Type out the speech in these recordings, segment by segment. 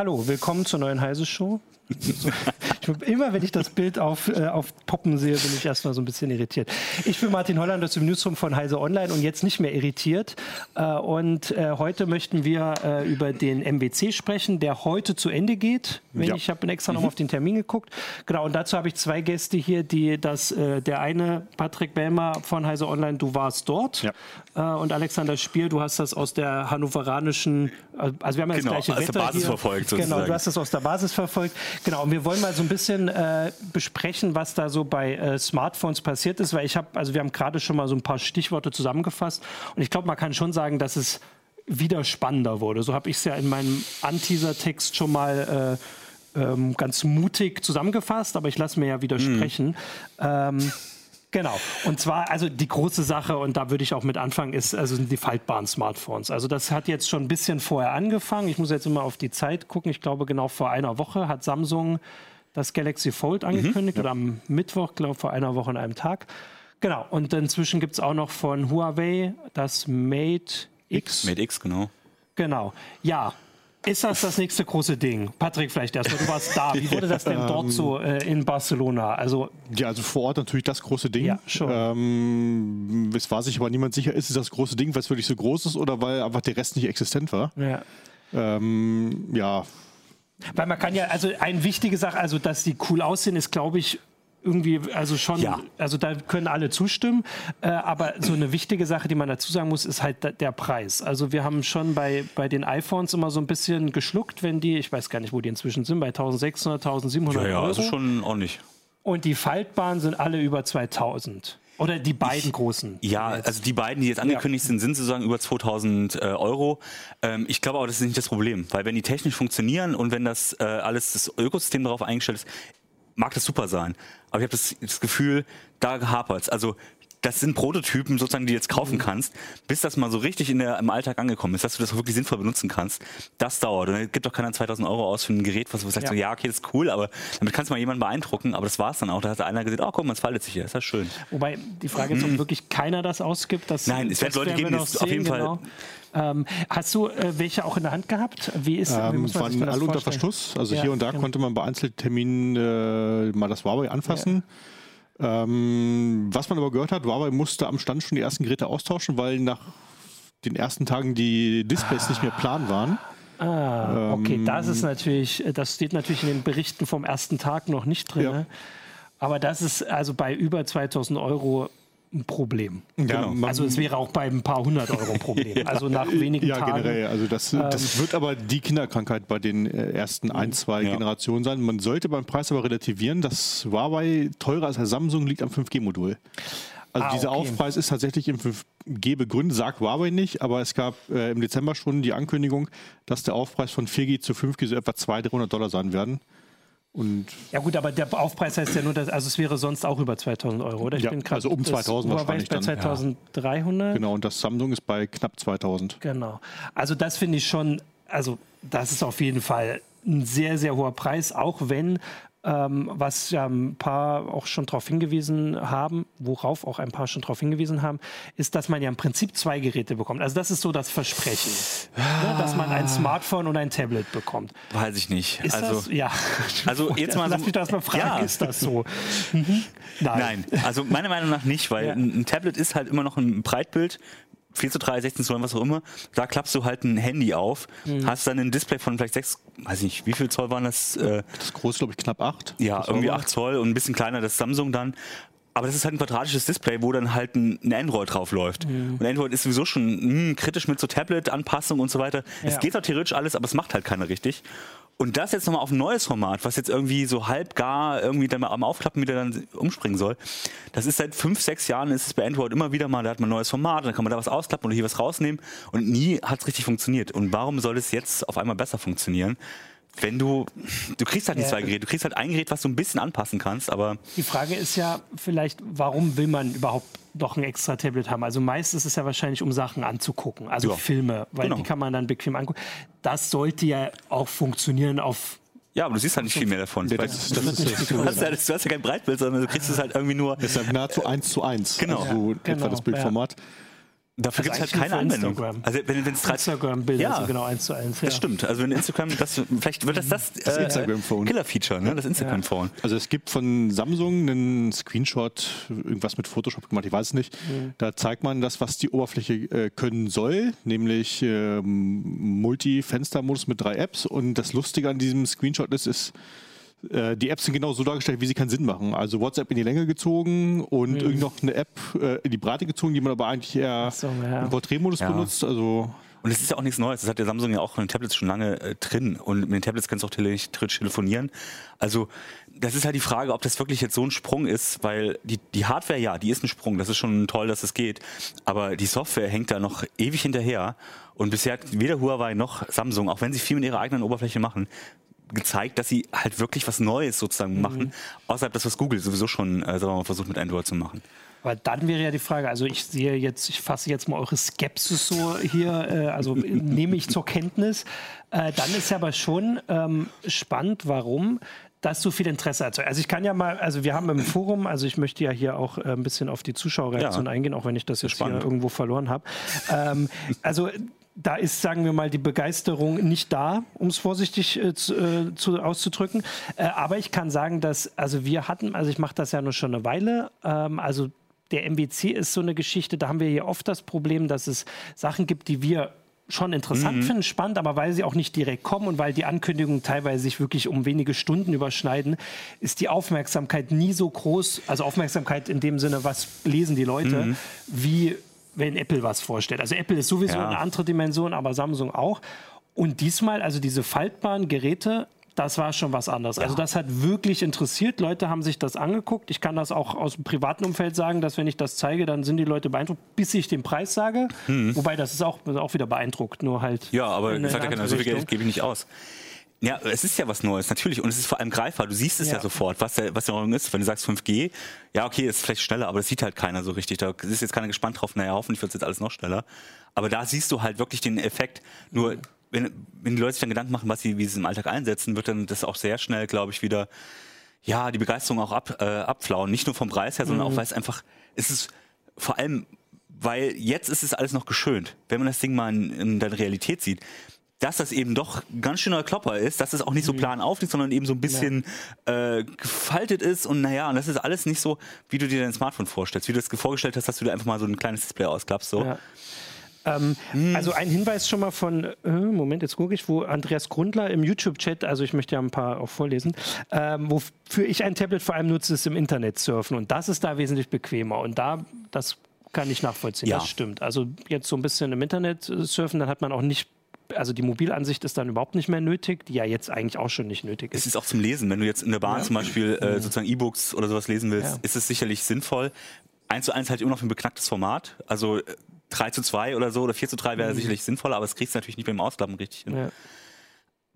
Hallo, willkommen zur neuen Heise Show. Immer wenn ich das Bild auf, äh, auf Poppen sehe, bin ich erstmal so ein bisschen irritiert. Ich bin Martin Holland aus dem Newsroom von Heise Online und jetzt nicht mehr irritiert. Äh, und äh, heute möchten wir äh, über den MWC sprechen, der heute zu Ende geht. Ja. Ich habe extra noch mhm. auf den Termin geguckt. Genau, und dazu habe ich zwei Gäste hier, die das, äh, der eine, Patrick Bellmer von Heise Online, du warst dort. Ja. Äh, und Alexander Spiel, du hast das aus der hannoveranische, also wir haben ja genau, das gleiche aus der Basis hier. verfolgt. Sozusagen. Genau, du hast das aus der Basis verfolgt. Genau, und wir wollen mal so ein bisschen äh, besprechen, was da so bei äh, Smartphones passiert ist, weil ich habe, also wir haben gerade schon mal so ein paar Stichworte zusammengefasst und ich glaube, man kann schon sagen, dass es wieder spannender wurde. So habe ich es ja in meinem Anteaser-Text schon mal äh, ähm, ganz mutig zusammengefasst, aber ich lasse mir ja widersprechen. Mhm. Ähm, Genau. Und zwar, also die große Sache, und da würde ich auch mit anfangen, ist, also sind die faltbaren Smartphones. Also das hat jetzt schon ein bisschen vorher angefangen. Ich muss jetzt immer auf die Zeit gucken. Ich glaube, genau vor einer Woche hat Samsung das Galaxy Fold mhm. angekündigt mhm, ja. oder am Mittwoch, glaube ich, vor einer Woche an einem Tag. Genau. Und inzwischen gibt es auch noch von Huawei das Mate X. Mate X, genau. Genau. Ja, ist das das nächste große Ding? Patrick, vielleicht erstmal, du warst da. Wie wurde das denn dort so äh, in Barcelona? Also, ja, also vor Ort natürlich das große Ding. Ja, schon. Ähm, es war sich aber niemand sicher, ist es das große Ding, weil es wirklich so groß ist oder weil einfach der Rest nicht existent war. Ja. Ähm, ja. Weil man kann ja, also eine wichtige Sache, also dass die cool aussehen, ist, glaube ich, irgendwie, also schon, ja. also da können alle zustimmen. Äh, aber so eine wichtige Sache, die man dazu sagen muss, ist halt der Preis. Also wir haben schon bei, bei den iPhones immer so ein bisschen geschluckt, wenn die, ich weiß gar nicht, wo die inzwischen sind, bei 1600, 1700 ja, ja, Euro. Ja, also schon ordentlich. Und die faltbaren sind alle über 2000. Oder die beiden ich, großen? Ja, also die beiden, die jetzt angekündigt ja. sind, sind sozusagen über 2000 äh, Euro. Ähm, ich glaube aber, das ist nicht das Problem, weil wenn die technisch funktionieren und wenn das äh, alles das Ökosystem darauf eingestellt ist, mag das super sein. Aber ich habe das, das, Gefühl, da hapert es. Also das sind Prototypen sozusagen, die du jetzt kaufen mhm. kannst, bis das mal so richtig in der, im Alltag angekommen ist, dass du das wirklich sinnvoll benutzen kannst. Das dauert. Und es gibt doch keiner 2000 Euro aus für ein Gerät, was du sagst, ja. so, ja, okay, das ist cool, aber damit kannst du mal jemanden beeindrucken. Aber das war es dann auch. Da hat einer gesagt, oh, guck mal, es faltet sich hier. Das ist schön. Wobei die Frage ist, ob mhm. wirklich keiner das ausgibt. Das, Nein, es wird Leute geben, die es auf jeden genau. Fall ähm, hast du äh, welche auch in der Hand gehabt? Wie ist ähm, wie waren alle unter Verschluss. Also ja, hier und da genau. konnte man bei Einzelterminen äh, mal das Huawei anfassen. Ja. Ähm, was man aber gehört hat, Huawei musste am Stand schon die ersten Geräte austauschen, weil nach den ersten Tagen die Displays ah. nicht mehr plan waren. Ah, okay, ähm, das ist natürlich, das steht natürlich in den Berichten vom ersten Tag noch nicht drin. Ja. Aber das ist also bei über 2000 Euro ein Problem. Ja, genau. also es wäre auch bei ein paar hundert Euro ein Problem. ja, also nach wenigen ja, Tagen. Ja, generell. Also das, das ähm, wird aber die Kinderkrankheit bei den äh, ersten ein, zwei ja. Generationen sein. Man sollte beim Preis aber relativieren, dass Huawei teurer als der Samsung liegt am 5G-Modul. Also ah, dieser okay. Aufpreis ist tatsächlich im 5G begründet, sagt Huawei nicht, aber es gab äh, im Dezember schon die Ankündigung, dass der Aufpreis von 4G zu 5G so etwa 200, 300 Dollar sein werden. Und ja gut, aber der Aufpreis heißt ja nur, dass, also es wäre sonst auch über 2000 Euro, oder? Ich ja, also um 2000 wahrscheinlich bei 2300. Ja. Genau, und das Samsung ist bei knapp 2000. Genau. Also das finde ich schon, also das ist auf jeden Fall ein sehr, sehr hoher Preis, auch wenn ähm, was ja ein paar auch schon darauf hingewiesen haben, worauf auch ein paar schon darauf hingewiesen haben, ist, dass man ja im Prinzip zwei Geräte bekommt. Also das ist so das Versprechen, ah. ne, dass man ein Smartphone und ein Tablet bekommt. Weiß ich nicht. Ist also, das, ja. Also jetzt mal, lass mich das mal fragen, ja. ist das so? Mhm. Nein. Nein. also meiner Meinung nach nicht, weil ja. ein Tablet ist halt immer noch ein Breitbild 4 zu 3, 16 zu 9, was auch immer, da klappst du halt ein Handy auf, mhm. hast dann ein Display von vielleicht 6, weiß ich nicht, wie viel Zoll waren das? Äh, das groß, glaube ich, knapp 8. Ja, irgendwie 8 Zoll und ein bisschen kleiner das Samsung dann. Aber das ist halt ein quadratisches Display, wo dann halt ein, ein Android drauf läuft. Mhm. Und Android ist sowieso schon mh, hm, kritisch mit so Tablet-Anpassung und so weiter. Ja. Es geht doch theoretisch alles, aber es macht halt keiner richtig. Und das jetzt nochmal auf ein neues Format, was jetzt irgendwie so halb gar irgendwie dann mal am Aufklappen wieder dann umspringen soll. Das ist seit fünf, sechs Jahren ist es bei Android immer wieder mal, da hat man ein neues Format, dann kann man da was ausklappen oder hier was rausnehmen und nie hat es richtig funktioniert. Und warum soll es jetzt auf einmal besser funktionieren? Wenn du, du kriegst halt die ja. zwei Geräte, du kriegst halt ein Gerät, was du ein bisschen anpassen kannst, aber. Die Frage ist ja vielleicht, warum will man überhaupt doch ein extra Tablet haben? Also meist ist es ja wahrscheinlich, um Sachen anzugucken, also ja. Filme, weil genau. die kann man dann bequem angucken. Das sollte ja auch funktionieren auf ja, aber du siehst halt nicht viel mehr davon. Ja, das, das, das, du, hast ja, du, hast ja, kein Breitbild, sondern du kriegst es halt irgendwie nur. Das ist ja nahezu eins zu eins. Genau. Also ja, genau, etwa das Bildformat. Dafür also gibt es halt keine Anwendung. Instagram. Also wenn es Instagram-Bilder, ja, also genau eins zu eins. Ja. Das stimmt. Also wenn Instagram, das, vielleicht wird das das, das äh, Instagram-Phone. Killer-Feature, ne? das Instagram-Phone. Ja. Also es gibt von Samsung einen Screenshot, irgendwas mit Photoshop gemacht, ich weiß es nicht. Mhm. Da zeigt man das, was die Oberfläche äh, können soll, nämlich äh, Multi-Fenster-Modus mit drei Apps. Und das Lustige an diesem Screenshot ist, ist äh, die Apps sind genau so dargestellt, wie sie keinen Sinn machen. Also WhatsApp in die Länge gezogen und mhm. irgend noch eine App äh, in die Breite gezogen, die man aber eigentlich eher so, ja. im Porträtmodus ja. benutzt. Also und es ist ja auch nichts Neues. Das hat der Samsung ja auch in den Tablets schon lange äh, drin. Und mit den Tablets kannst du auch theoretisch telefonieren. Also das ist halt die Frage, ob das wirklich jetzt so ein Sprung ist, weil die, die Hardware, ja, die ist ein Sprung. Das ist schon toll, dass es geht. Aber die Software hängt da noch ewig hinterher. Und bisher hat weder Huawei noch Samsung, auch wenn sie viel mit ihrer eigenen Oberfläche machen, gezeigt, dass sie halt wirklich was Neues sozusagen mhm. machen, außerhalb das, was Google sowieso schon äh, mal, versucht mit Android zu machen. Aber dann wäre ja die Frage, also ich sehe jetzt, ich fasse jetzt mal eure Skepsis so hier, äh, also nehme ich zur Kenntnis. Äh, dann ist ja aber schon ähm, spannend, warum dass so viel Interesse hat. Also ich kann ja mal, also wir haben im Forum, also ich möchte ja hier auch äh, ein bisschen auf die Zuschauerreaktion ja. eingehen, auch wenn ich das jetzt Spannend. hier irgendwo verloren habe. Ähm, also da ist, sagen wir mal, die Begeisterung nicht da, um es vorsichtig äh, zu, äh, zu, auszudrücken. Äh, aber ich kann sagen, dass, also wir hatten, also ich mache das ja nur schon eine Weile, ähm, also der MBC ist so eine Geschichte, da haben wir hier oft das Problem, dass es Sachen gibt, die wir schon interessant mhm. finden, spannend, aber weil sie auch nicht direkt kommen und weil die Ankündigungen teilweise sich wirklich um wenige Stunden überschneiden, ist die Aufmerksamkeit nie so groß, also Aufmerksamkeit in dem Sinne, was lesen die Leute, mhm. wie wenn Apple was vorstellt. Also Apple ist sowieso ja. eine andere Dimension, aber Samsung auch. Und diesmal, also diese faltbaren Geräte, das war schon was anderes. Also ja. Also das hat wirklich interessiert. Leute haben sich das angeguckt. Ich kann das auch aus dem privaten Umfeld sagen, dass wenn ich das zeige, dann sind die Leute beeindruckt, bis ich den Preis sage. Mhm. Wobei das ist auch, auch wieder beeindruckt, nur halt. Ja, aber sagt ja keiner, so viel Geld gebe ich nicht aus. Ja, es ist ja was Neues, natürlich. Und es ist vor allem greifbar. Du siehst es ja, ja sofort, was der, was der Neuerung ist. Wenn du sagst 5G, ja, okay, ist vielleicht schneller, aber das sieht halt keiner so richtig. Da ist jetzt keiner gespannt drauf, naja, hoffentlich wird es jetzt alles noch schneller. Aber da siehst du halt wirklich den Effekt. Nur, wenn, wenn die Leute sich dann Gedanken machen, was sie, wie sie es im Alltag einsetzen, wird dann das auch sehr schnell, glaube ich, wieder, ja, die Begeisterung auch ab, äh, abflauen. Nicht nur vom Preis her, sondern mhm. auch, weil es einfach, es ist vor allem, weil jetzt ist es alles noch geschönt. Wenn man das Ding mal in, in der Realität sieht, dass das eben doch ganz schöner Klopper ist, dass es auch nicht so mhm. plan aufliegt, sondern eben so ein bisschen ja. äh, gefaltet ist und naja, und das ist alles nicht so, wie du dir dein Smartphone vorstellst, wie du es vorgestellt hast, dass du dir einfach mal so ein kleines Display ausklappst. So. Ja. Ähm, hm. Also ein Hinweis schon mal von, äh, Moment, jetzt gucke ich, wo Andreas Grundler im YouTube-Chat, also ich möchte ja ein paar auch vorlesen, ähm, wofür ich ein Tablet vor allem nutze, ist im Internet surfen und das ist da wesentlich bequemer und da, das kann ich nachvollziehen, ja. das stimmt. Also jetzt so ein bisschen im Internet surfen, dann hat man auch nicht also die Mobilansicht ist dann überhaupt nicht mehr nötig, die ja jetzt eigentlich auch schon nicht nötig ist. Es ist auch zum Lesen. Wenn du jetzt in der Bahn ja. zum Beispiel äh, sozusagen E-Books oder sowas lesen willst, ja. ist es sicherlich sinnvoll. 1 zu 1 halt immer noch ein beknacktes Format. Also 3 äh, zu 2 oder so oder 4 zu 3 wäre mhm. sicherlich sinnvoller, aber es kriegst du natürlich nicht beim Ausklappen richtig hin. Ja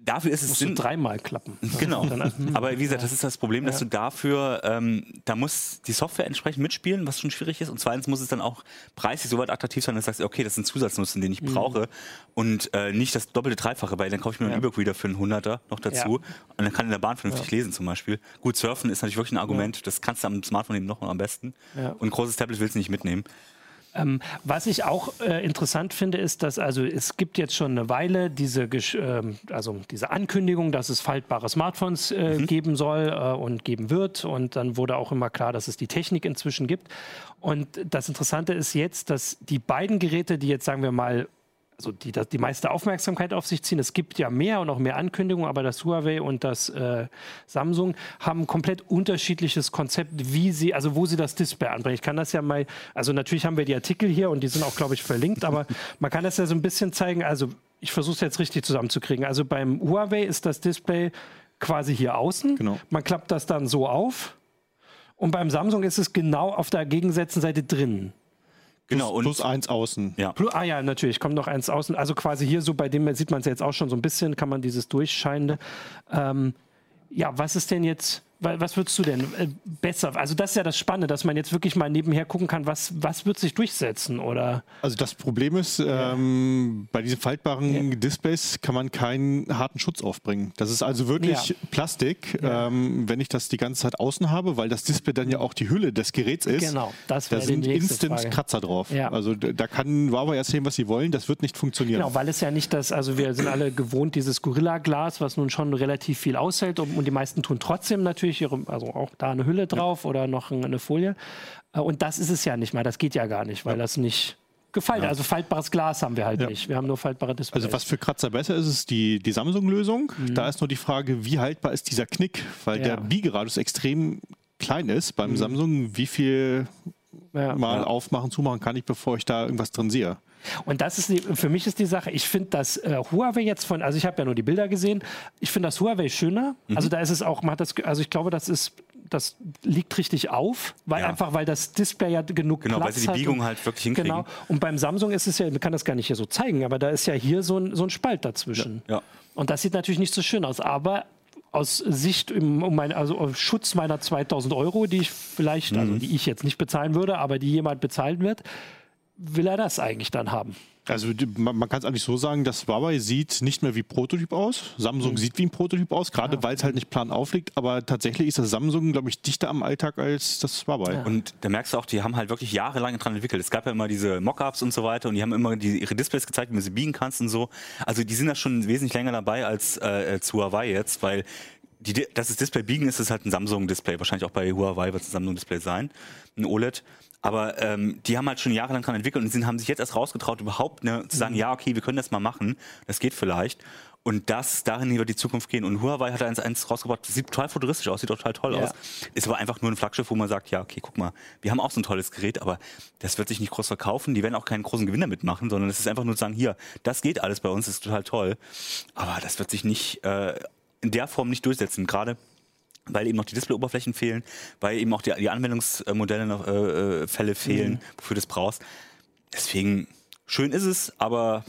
dafür ist es Sinn. dreimal klappen. Genau. Aber wie gesagt, das ist das Problem, dass ja. du dafür, ähm, da muss die Software entsprechend mitspielen, was schon schwierig ist. Und zweitens muss es dann auch preislich so weit attraktiv sein, dass du sagst, okay, das ist ein Zusatznutzen, den ich mhm. brauche. Und äh, nicht das doppelte, dreifache, weil dann kaufe ich mir ja. einen E-Book-Reader für einen Hunderter noch dazu. Ja. Und dann kann in der Bahn vernünftig lesen zum Beispiel. Gut, surfen ist natürlich wirklich ein Argument. Das kannst du am Smartphone eben noch am besten. Und ein großes Tablet willst du nicht mitnehmen. Ähm, was ich auch äh, interessant finde, ist, dass also es gibt jetzt schon eine Weile diese, äh, also diese Ankündigung, dass es faltbare Smartphones äh, mhm. geben soll äh, und geben wird. Und dann wurde auch immer klar, dass es die Technik inzwischen gibt. Und das Interessante ist jetzt, dass die beiden Geräte, die jetzt sagen wir mal also die, die meiste Aufmerksamkeit auf sich ziehen. Es gibt ja mehr und auch mehr Ankündigungen, aber das Huawei und das äh, Samsung haben ein komplett unterschiedliches Konzept, wie sie, also wo sie das Display anbringen. Ich kann das ja mal, also natürlich haben wir die Artikel hier und die sind auch, glaube ich, verlinkt, aber man kann das ja so ein bisschen zeigen. Also ich versuche es jetzt richtig zusammenzukriegen. Also beim Huawei ist das Display quasi hier außen. Genau. Man klappt das dann so auf. Und beim Samsung ist es genau auf der gegensätzlichen Seite drin. Genau, plus, und plus eins außen. Ja. Plus, ah ja, natürlich, kommt noch eins außen. Also quasi hier so, bei dem sieht man es jetzt auch schon so ein bisschen, kann man dieses Durchscheinende. Ähm, ja, was ist denn jetzt, Was würdest du denn äh, besser? Also das ist ja das Spannende, dass man jetzt wirklich mal nebenher gucken kann, was, was wird sich durchsetzen, oder? Also das Problem ist, ja. ähm, bei diesen faltbaren ja. Displays kann man keinen harten Schutz aufbringen. Das ist also wirklich ja. Plastik, ähm, wenn ich das die ganze Zeit außen habe, weil das Display dann ja auch die Hülle des Geräts ist. Genau, das Da sind instant Frage. Kratzer drauf. Also da kann Huawei erzählen, was sie wollen, das wird nicht funktionieren. Genau, weil es ja nicht das, also wir sind alle gewohnt, dieses Gorilla-Glas, was nun schon relativ viel aushält und, und die meisten tun trotzdem natürlich ihre, also auch da eine Hülle drauf ja. oder noch eine Folie. Äh, und das ist es ja nicht mal. Das geht ja gar nicht, weil ja. das nicht gefaltet. Ja. Also faltbares Glas haben wir halt ja. nicht. Wir haben nur faltbare Displays. Also was für Kratzer besser ist, ist die, die Samsung-Lösung. Mhm. Da ist nur die Frage, wie haltbar ist dieser Knick, weil ja. der Biegeradius extrem klein ist beim mhm. Samsung. Wie viel mal aufmachen, zumachen kann ich, bevor ich da irgendwas drin sehe? Und das ist die, für mich ist die Sache, ich finde das äh, Huawei jetzt von, also ich habe ja nur die Bilder gesehen, ich finde das Huawei schöner. Mhm. Also da ist es auch, man hat das, also ich glaube, das ist das liegt richtig auf, weil ja. einfach, weil das Display ja genug genau, Platz weil sie die Biegung und, halt wirklich hinkriegen. Genau. Und beim Samsung ist es ja, man kann das gar nicht hier so zeigen, aber da ist ja hier so ein, so ein Spalt dazwischen. Ja. ja. Und das sieht natürlich nicht so schön aus, aber aus Sicht um mein, also aus Schutz meiner 2000 Euro, die ich vielleicht, also mhm. also die ich jetzt nicht bezahlen würde, aber die jemand bezahlen wird, will er das eigentlich dann haben? Also man, man kann es eigentlich so sagen, das Huawei sieht nicht mehr wie Prototyp aus. Samsung mhm. sieht wie ein Prototyp aus, gerade ja. weil es halt nicht plan aufliegt. Aber tatsächlich ist das Samsung, glaube ich, dichter am Alltag als das Huawei. Ja. Und da merkst du auch, die haben halt wirklich jahrelang dran entwickelt. Es gab ja immer diese Mockups und so weiter und die haben immer die, ihre Displays gezeigt, wie man sie biegen kannst und so. Also die sind da schon wesentlich länger dabei als, äh, als Huawei jetzt, weil die, dass das Display biegen ist, ist halt ein Samsung-Display. Wahrscheinlich auch bei Huawei wird es ein Samsung-Display sein, ein OLED. Aber ähm, die haben halt schon jahrelang dran entwickelt und sind, haben sich jetzt erst rausgetraut, überhaupt ne, zu sagen, mhm. ja, okay, wir können das mal machen, das geht vielleicht. Und das, darin wird die Zukunft gehen. Und Huawei hat eins, eins rausgebracht, das sieht total futuristisch aus, sieht total toll ja. aus. Ist aber einfach nur ein Flaggschiff, wo man sagt, ja, okay, guck mal, wir haben auch so ein tolles Gerät, aber das wird sich nicht groß verkaufen. Die werden auch keinen großen Gewinner mitmachen, sondern es ist einfach nur zu sagen, hier, das geht alles bei uns, das ist total toll. Aber das wird sich nicht äh, in der Form nicht durchsetzen. Gerade weil eben noch die Displayoberflächen fehlen, weil eben auch die, die Anwendungsmodelle noch äh, äh Fälle fehlen, mhm. wofür du das brauchst. Deswegen schön ist es, aber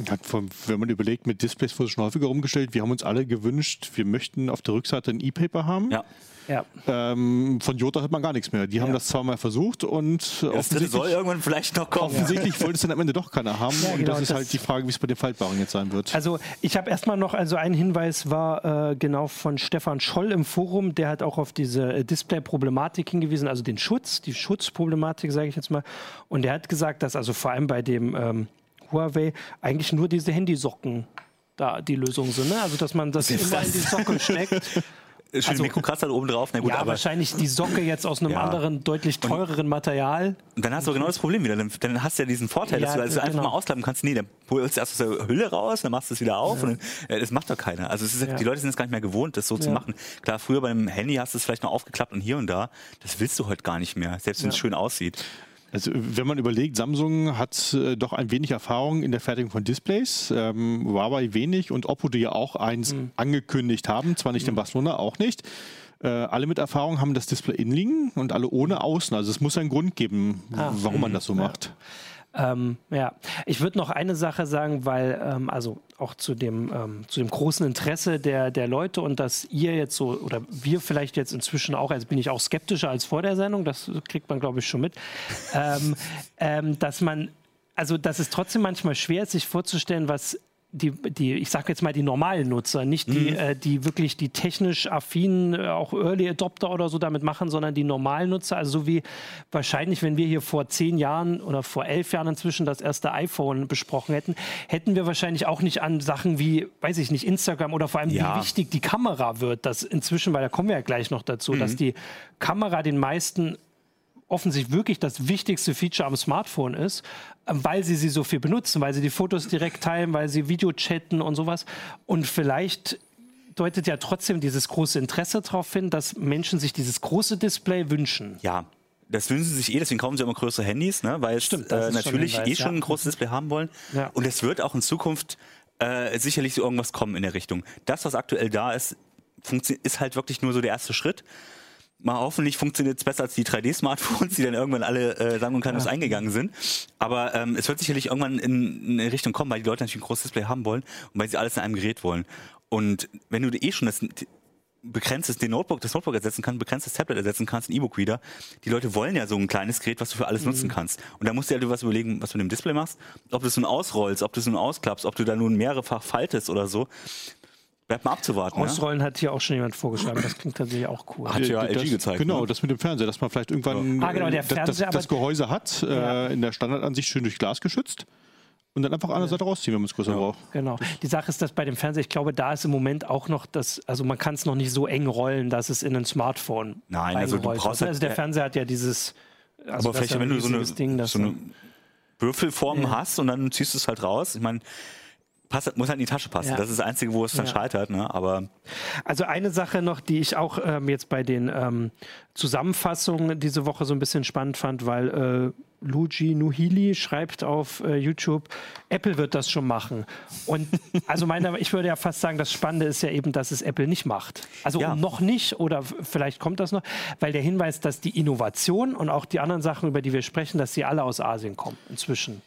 wenn man überlegt, mit Displays wurde schon häufiger umgestellt. Wir haben uns alle gewünscht, wir möchten auf der Rückseite ein E-Paper haben. Ja. Ja. Ähm, von Jota hat man gar nichts mehr. Die haben das zweimal versucht und ja, offensichtlich soll irgendwann vielleicht noch kommen. Offensichtlich wollte es dann am Ende doch keiner haben. Ja, und genau, das ist das halt die Frage, wie es bei den Faltbaren jetzt sein wird. Also ich habe erstmal noch, also ein Hinweis war äh, genau von Stefan Scholl im Forum, der hat auch auf diese äh, Display-Problematik hingewiesen, also den Schutz, die Schutzproblematik, sage ich jetzt mal. Und der hat gesagt, dass also vor allem bei dem ähm, Huawei eigentlich nur diese Handysocken da die Lösung sind. Ne? Also dass man das immer in die Socke steckt. Schön also, Mikrokratzer oben drauf. Na gut, ja, aber wahrscheinlich die Socke jetzt aus einem ja. anderen, deutlich teureren Material. Und dann hast du genau das Problem wieder. Dann, dann hast du ja diesen Vorteil, ja, dass du also genau. einfach mal ausklappen kannst. Nee, dann holst du erst aus der Hülle raus, dann machst du es wieder auf. Und dann, äh, das macht doch keiner. Also ist, die Leute sind es gar nicht mehr gewohnt, das so zu machen. Klar, früher beim Handy hast du es vielleicht noch aufgeklappt und hier und da. Das willst du heute gar nicht mehr, selbst wenn es schön aussieht. Also wenn man überlegt, Samsung hat äh, doch ein wenig Erfahrung in der Fertigung von Displays, ähm, Huawei wenig und Oppo, die ja auch eins mhm. angekündigt haben, zwar nicht mhm. in Barcelona, auch nicht. Äh, alle mit Erfahrung haben das Display innen liegen und alle ohne außen. Also es muss einen Grund geben, ah. warum man das so macht. Ähm, ja, ich würde noch eine Sache sagen, weil ähm, also auch zu dem, ähm, zu dem großen Interesse der, der Leute und dass ihr jetzt so oder wir vielleicht jetzt inzwischen auch, also bin ich auch skeptischer als vor der Sendung, das kriegt man glaube ich schon mit, ähm, ähm, dass man also dass es trotzdem manchmal schwer ist, sich vorzustellen, was die, die, ich sage jetzt mal die normalen Nutzer, nicht die, mhm. äh, die wirklich die technisch affinen, äh, auch Early Adopter oder so damit machen, sondern die normalen Nutzer. Also so wie wahrscheinlich, wenn wir hier vor zehn Jahren oder vor elf Jahren inzwischen das erste iPhone besprochen hätten, hätten wir wahrscheinlich auch nicht an Sachen wie, weiß ich nicht, Instagram oder vor allem ja. wie wichtig die Kamera wird. Das inzwischen, weil da kommen wir ja gleich noch dazu, mhm. dass die Kamera den meisten offensichtlich wirklich das wichtigste Feature am Smartphone ist, weil sie sie so viel benutzen, weil sie die Fotos direkt teilen, weil sie Video chatten und sowas. Und vielleicht deutet ja trotzdem dieses große Interesse darauf hin, dass Menschen sich dieses große Display wünschen. Ja, das wünschen sie sich eh, deswegen kaufen sie immer größere Handys, ne? weil Stimmt, äh, natürlich schon eh schon ein großes Display haben wollen. Ja. Und es wird auch in Zukunft äh, sicherlich so irgendwas kommen in der Richtung. Das, was aktuell da ist, ist halt wirklich nur so der erste Schritt mal hoffentlich funktioniert es besser als die 3D-Smartphones, die dann irgendwann alle äh, sagen und kleinlos ja. eingegangen sind. Aber ähm, es wird sicherlich irgendwann in, in eine Richtung kommen, weil die Leute natürlich ein großes Display haben wollen und weil sie alles in einem Gerät wollen. Und wenn du eh schon das begrenztes den Notebook, das Notebook ersetzen kannst, begrenztes Tablet ersetzen kannst, ein E-Book wieder. Die Leute wollen ja so ein kleines Gerät, was du für alles mhm. nutzen kannst. Und da musst du halt was überlegen, was du mit dem Display machst, ob du es nun ausrollst, ob du es nun ausklappst, ob du da nun mehrfach faltest oder so. Bleibt mal abzuwarten. Ausrollen ja? hat hier auch schon jemand vorgeschlagen. Das klingt tatsächlich auch cool. Hat ja LG gezeigt. Genau, ne? das mit dem Fernseher, dass man vielleicht irgendwann ah, genau, das, das, Gehäuse hat, ja. äh, in der Standardansicht schön durch Glas geschützt und dann einfach eine Seite rausziehen, wenn man es größer ja. braucht. Genau. Die Sache ist, dass bei dem Fernseher, ich glaube, da ist im Moment auch noch das, also man kann es noch nicht so eng rollen, dass es in ein Smartphone Nein, also du brauchst halt, Also der Fernseher hat ja dieses. Also aber vielleicht, wenn du so eine, Ding, so eine Würfelform ja. hast und dann ziehst du es halt raus. Ich meine, passt, muss halt in die Tasche passen. Ja. Das ist das Einzige, wo es dann ja. scheitert. Ne? Aber also eine Sache noch, die ich auch ähm, jetzt bei den ähm, Zusammenfassungen diese Woche so ein bisschen spannend fand, weil äh, Luigi Nuhili schreibt auf äh, YouTube, Apple wird das schon machen. Und also meine, ich würde ja fast sagen, das Spannende ist ja eben, dass es Apple nicht macht. Also ja. noch nicht oder vielleicht kommt das noch, weil der Hinweis, dass die Innovation und auch die anderen Sachen, über die wir sprechen, dass sie alle aus Asien kommen inzwischen.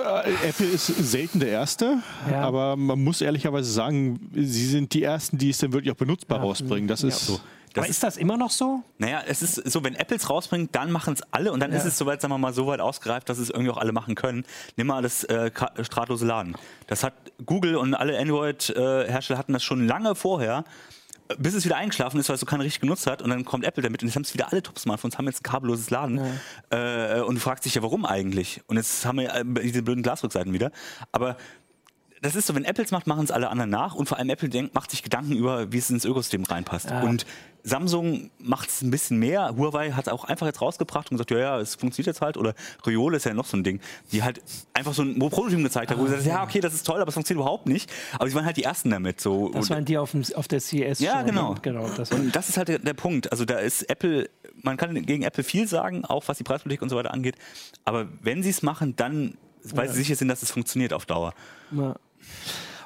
Äh, Apple ist selten der Erste, ja. aber man muss ehrlicherweise sagen, sie sind die Ersten, die es dann wirklich auch benutzbar ja. rausbringen. Das ist so. Das Aber ist das immer noch so? Naja, es ist so, wenn Apple es rausbringt, dann machen es alle und dann ja. ist es soweit, sagen wir mal, so weit ausgereift, dass es irgendwie auch alle machen können. Nimm mal das äh, drahtlose Laden. Das hat Google und alle Android-Hersteller hatten das schon lange vorher bis es wieder eingeschlafen ist, weil es so keiner richtig genutzt hat. Und dann kommt Apple damit und jetzt haben es wieder alle Top-Smartphones, haben jetzt ein kabelloses Laden. Ja. Äh, und du fragst dich ja, warum eigentlich? Und jetzt haben wir äh, diese blöden Glasrückseiten wieder. Aber das ist so, wenn Apple es macht, machen es alle anderen nach und vor allem Apple denkt, macht sich Gedanken über, wie es ins Ökosystem reinpasst. Ja. Und Samsung macht es ein bisschen mehr. Huawei hat es auch einfach jetzt rausgebracht und gesagt, ja, ja, es funktioniert jetzt halt. Oder Riole ist ja noch so ein Ding, die halt einfach so ein Prototyp gezeigt hat, wo ah, sie sagt, ja, okay, das ist toll, aber es funktioniert überhaupt nicht. Aber sie waren halt die Ersten damit. So. Das waren die auf, dem, auf der CES Ja, schon, genau. genau das und das ist halt der, der Punkt. Also da ist Apple, man kann gegen Apple viel sagen, auch was die Preispolitik und so weiter angeht. Aber wenn sie es machen, dann, weil ja. sie sicher sind, dass es funktioniert auf Dauer. Ja.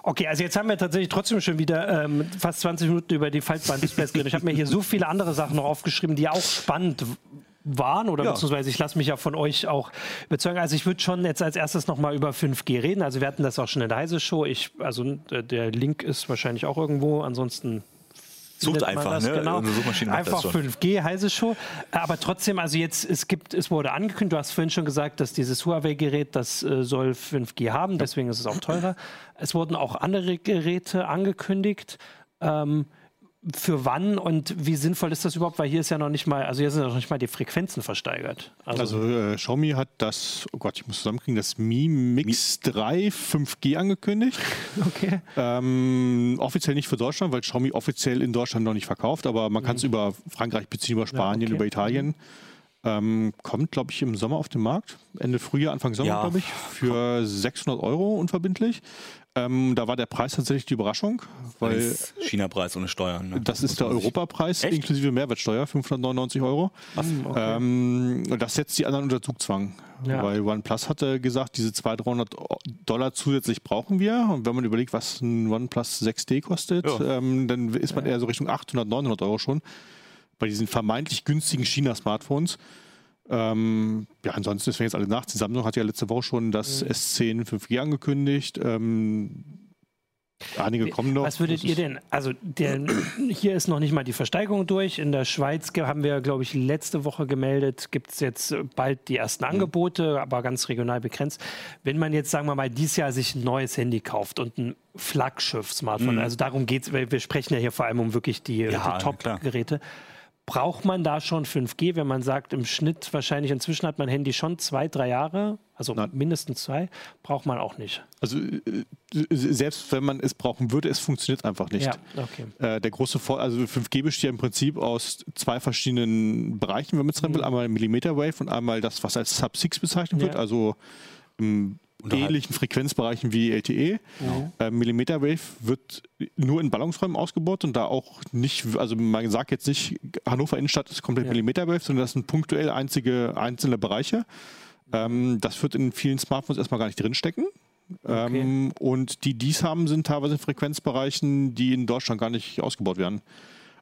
Okay, also jetzt haben wir tatsächlich trotzdem schon wieder ähm, fast 20 Minuten über die Faltbahn-Displays geredet. Ich habe mir hier so viele andere Sachen noch aufgeschrieben, die auch spannend waren oder ja. beziehungsweise ich lasse mich ja von euch auch überzeugen. Also ich würde schon jetzt als erstes nochmal über 5G reden. Also wir hatten das auch schon in der Heise Show. Ich, also der Link ist wahrscheinlich auch irgendwo. Ansonsten Sucht einfach, ne? Genau. Einfach 5G, heiße Show. Aber trotzdem, also jetzt, es gibt, es wurde angekündigt, du hast vorhin schon gesagt, dass dieses Huawei-Gerät, das äh, soll 5G haben, deswegen ist es auch teurer. Es wurden auch andere Geräte angekündigt. Ähm, für wann und wie sinnvoll ist das überhaupt? Weil hier ist ja noch nicht mal, also hier sind ja noch nicht mal die Frequenzen versteigert. Also, also äh, Xiaomi hat das, oh Gott, ich muss zusammenkriegen, das Mi Mix 3 5G angekündigt. Okay. Ähm, offiziell nicht für Deutschland, weil Xiaomi offiziell in Deutschland noch nicht verkauft, aber man kann es mhm. über Frankreich beziehen, über Spanien, ja, okay. über Italien. Mhm. Ähm, kommt, glaube ich, im Sommer auf den Markt. Ende Frühjahr, Anfang Sommer, ja. glaube ich. Für 600 Euro unverbindlich. Ähm, da war der Preis tatsächlich die Überraschung, weil China-Preis ohne Steuern. Ne? Das, ist der Europapreis Echt? inklusive Mehrwertsteuer, 599 Euro. Was? Okay. Ähm, das setzt die anderen unter Zugzwang, ja. weil OnePlus hatte gesagt, diese 200, 300 Dollar zusätzlich brauchen wir. Und wenn man überlegt, was ein OnePlus 6D kostet, ja. ähm, dann ist man eher so Richtung 800, 900 Euro schon bei diesen vermeintlich günstigen China-Smartphones. Ähm, ja, ansonsten ist, wenn jetzt alle nachziehen, Samsung hat ja letzte Woche schon das mhm. S10 5G angekündigt. Ähm, einige kommen noch. Was würdet ihr denn? Also der, hier ist noch nicht mal die Versteigerung durch. In der Schweiz haben wir, glaube ich, letzte Woche gemeldet, gibt es jetzt bald die ersten mhm. Angebote, aber ganz regional begrenzt. Wenn man jetzt, sagen wir mal, dieses Jahr sich ein neues Handy kauft und ein Flaggschiff-Smartphone, mhm. also darum geht es, wir sprechen ja hier vor allem um wirklich die, ja, die Top-Geräte. Braucht man da schon 5G, wenn man sagt, im Schnitt wahrscheinlich inzwischen hat mein Handy schon zwei, drei Jahre, also Nein. mindestens zwei, braucht man auch nicht. Also äh, selbst wenn man es brauchen würde, es funktioniert einfach nicht. Ja, okay. Äh, der große Vor also 5G besteht im Prinzip aus zwei verschiedenen Bereichen, wenn man es drin will. Mhm. Einmal Millimeter Wave und einmal das, was als Sub-6 bezeichnet ja. wird, also im ähnlichen Frequenzbereichen wie LTE. Ja. Äh, Millimeter Wave wird nur in Ballungsräumen ausgebaut und da auch nicht, also man sagt jetzt nicht, Hannover Innenstadt ist komplett ja. Millimeter Wave, sondern das sind punktuell einzige einzelne Bereiche. Ähm, das wird in vielen Smartphones erstmal gar nicht drinstecken. Okay. Ähm, und die dies haben, sind teilweise in Frequenzbereichen, die in Deutschland gar nicht ausgebaut werden.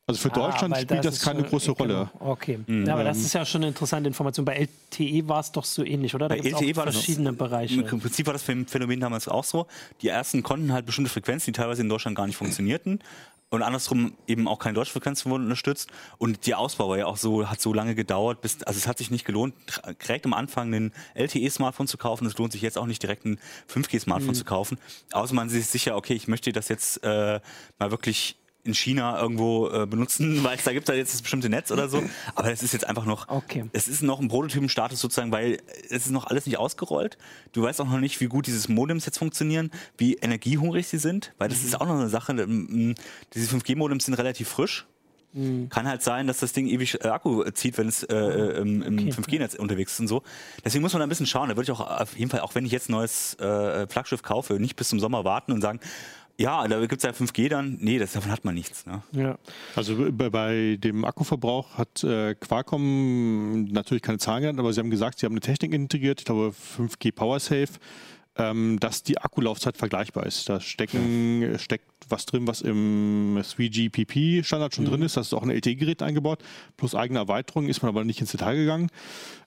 Also für ah, Deutschland spielt das, das keine große Rolle. Genau. Okay, mhm. ja, aber das ist ja schon eine interessante Information. Bei LTE war es doch so ähnlich, oder? Da Bei LTE war verschiedene das, Bereiche. Im Prinzip war das Phänomen damals auch so. Die ersten konnten halt bestimmte Frequenzen, die teilweise in Deutschland gar nicht funktionierten, und andersrum eben auch keine Deutschfrequenzen wurden unterstützt. Und der Ausbau war ja auch so, hat so lange gedauert, bis, also es hat sich nicht gelohnt, direkt am Anfang ein LTE-Smartphone zu kaufen. Es lohnt sich jetzt auch nicht direkt ein 5G-Smartphone mhm. zu kaufen. Außer man ist sicher, okay, ich möchte das jetzt äh, mal wirklich in China irgendwo äh, benutzen, weil da gibt es jetzt das bestimmte Netz oder so. Aber es ist jetzt einfach noch, okay. es ist noch ein Prototypenstatus sozusagen, weil es ist noch alles nicht ausgerollt. Du weißt auch noch nicht, wie gut dieses Modems jetzt funktionieren, wie energiehungrig sie sind, weil das mhm. ist auch noch eine Sache. Diese 5G-Modems sind relativ frisch. Mhm. Kann halt sein, dass das Ding ewig äh, Akku zieht, wenn es äh, äh im, im okay. 5G-Netz unterwegs ist und so. Deswegen muss man da ein bisschen schauen. Da würde ich auch auf jeden Fall, auch wenn ich jetzt ein neues äh, Flaggschiff kaufe, nicht bis zum Sommer warten und sagen, ja, da gibt es ja 5G dann. Nee, das, davon hat man nichts. Ne? Ja. Also bei, bei, dem Akkuverbrauch hat äh, Qualcomm natürlich keine Zahlen genannt, aber sie haben gesagt, sie haben eine Technik integriert, ich glaube 5G PowerSafe, ähm, dass die Akkulaufzeit vergleichbar ist. Da stecken, steckt was drin, was im 3GPP-Standard schon mhm. drin ist. Das ist auch ein LTE-Gerät eingebaut, plus eigene Erweiterungen, ist man aber nicht ins Detail gegangen.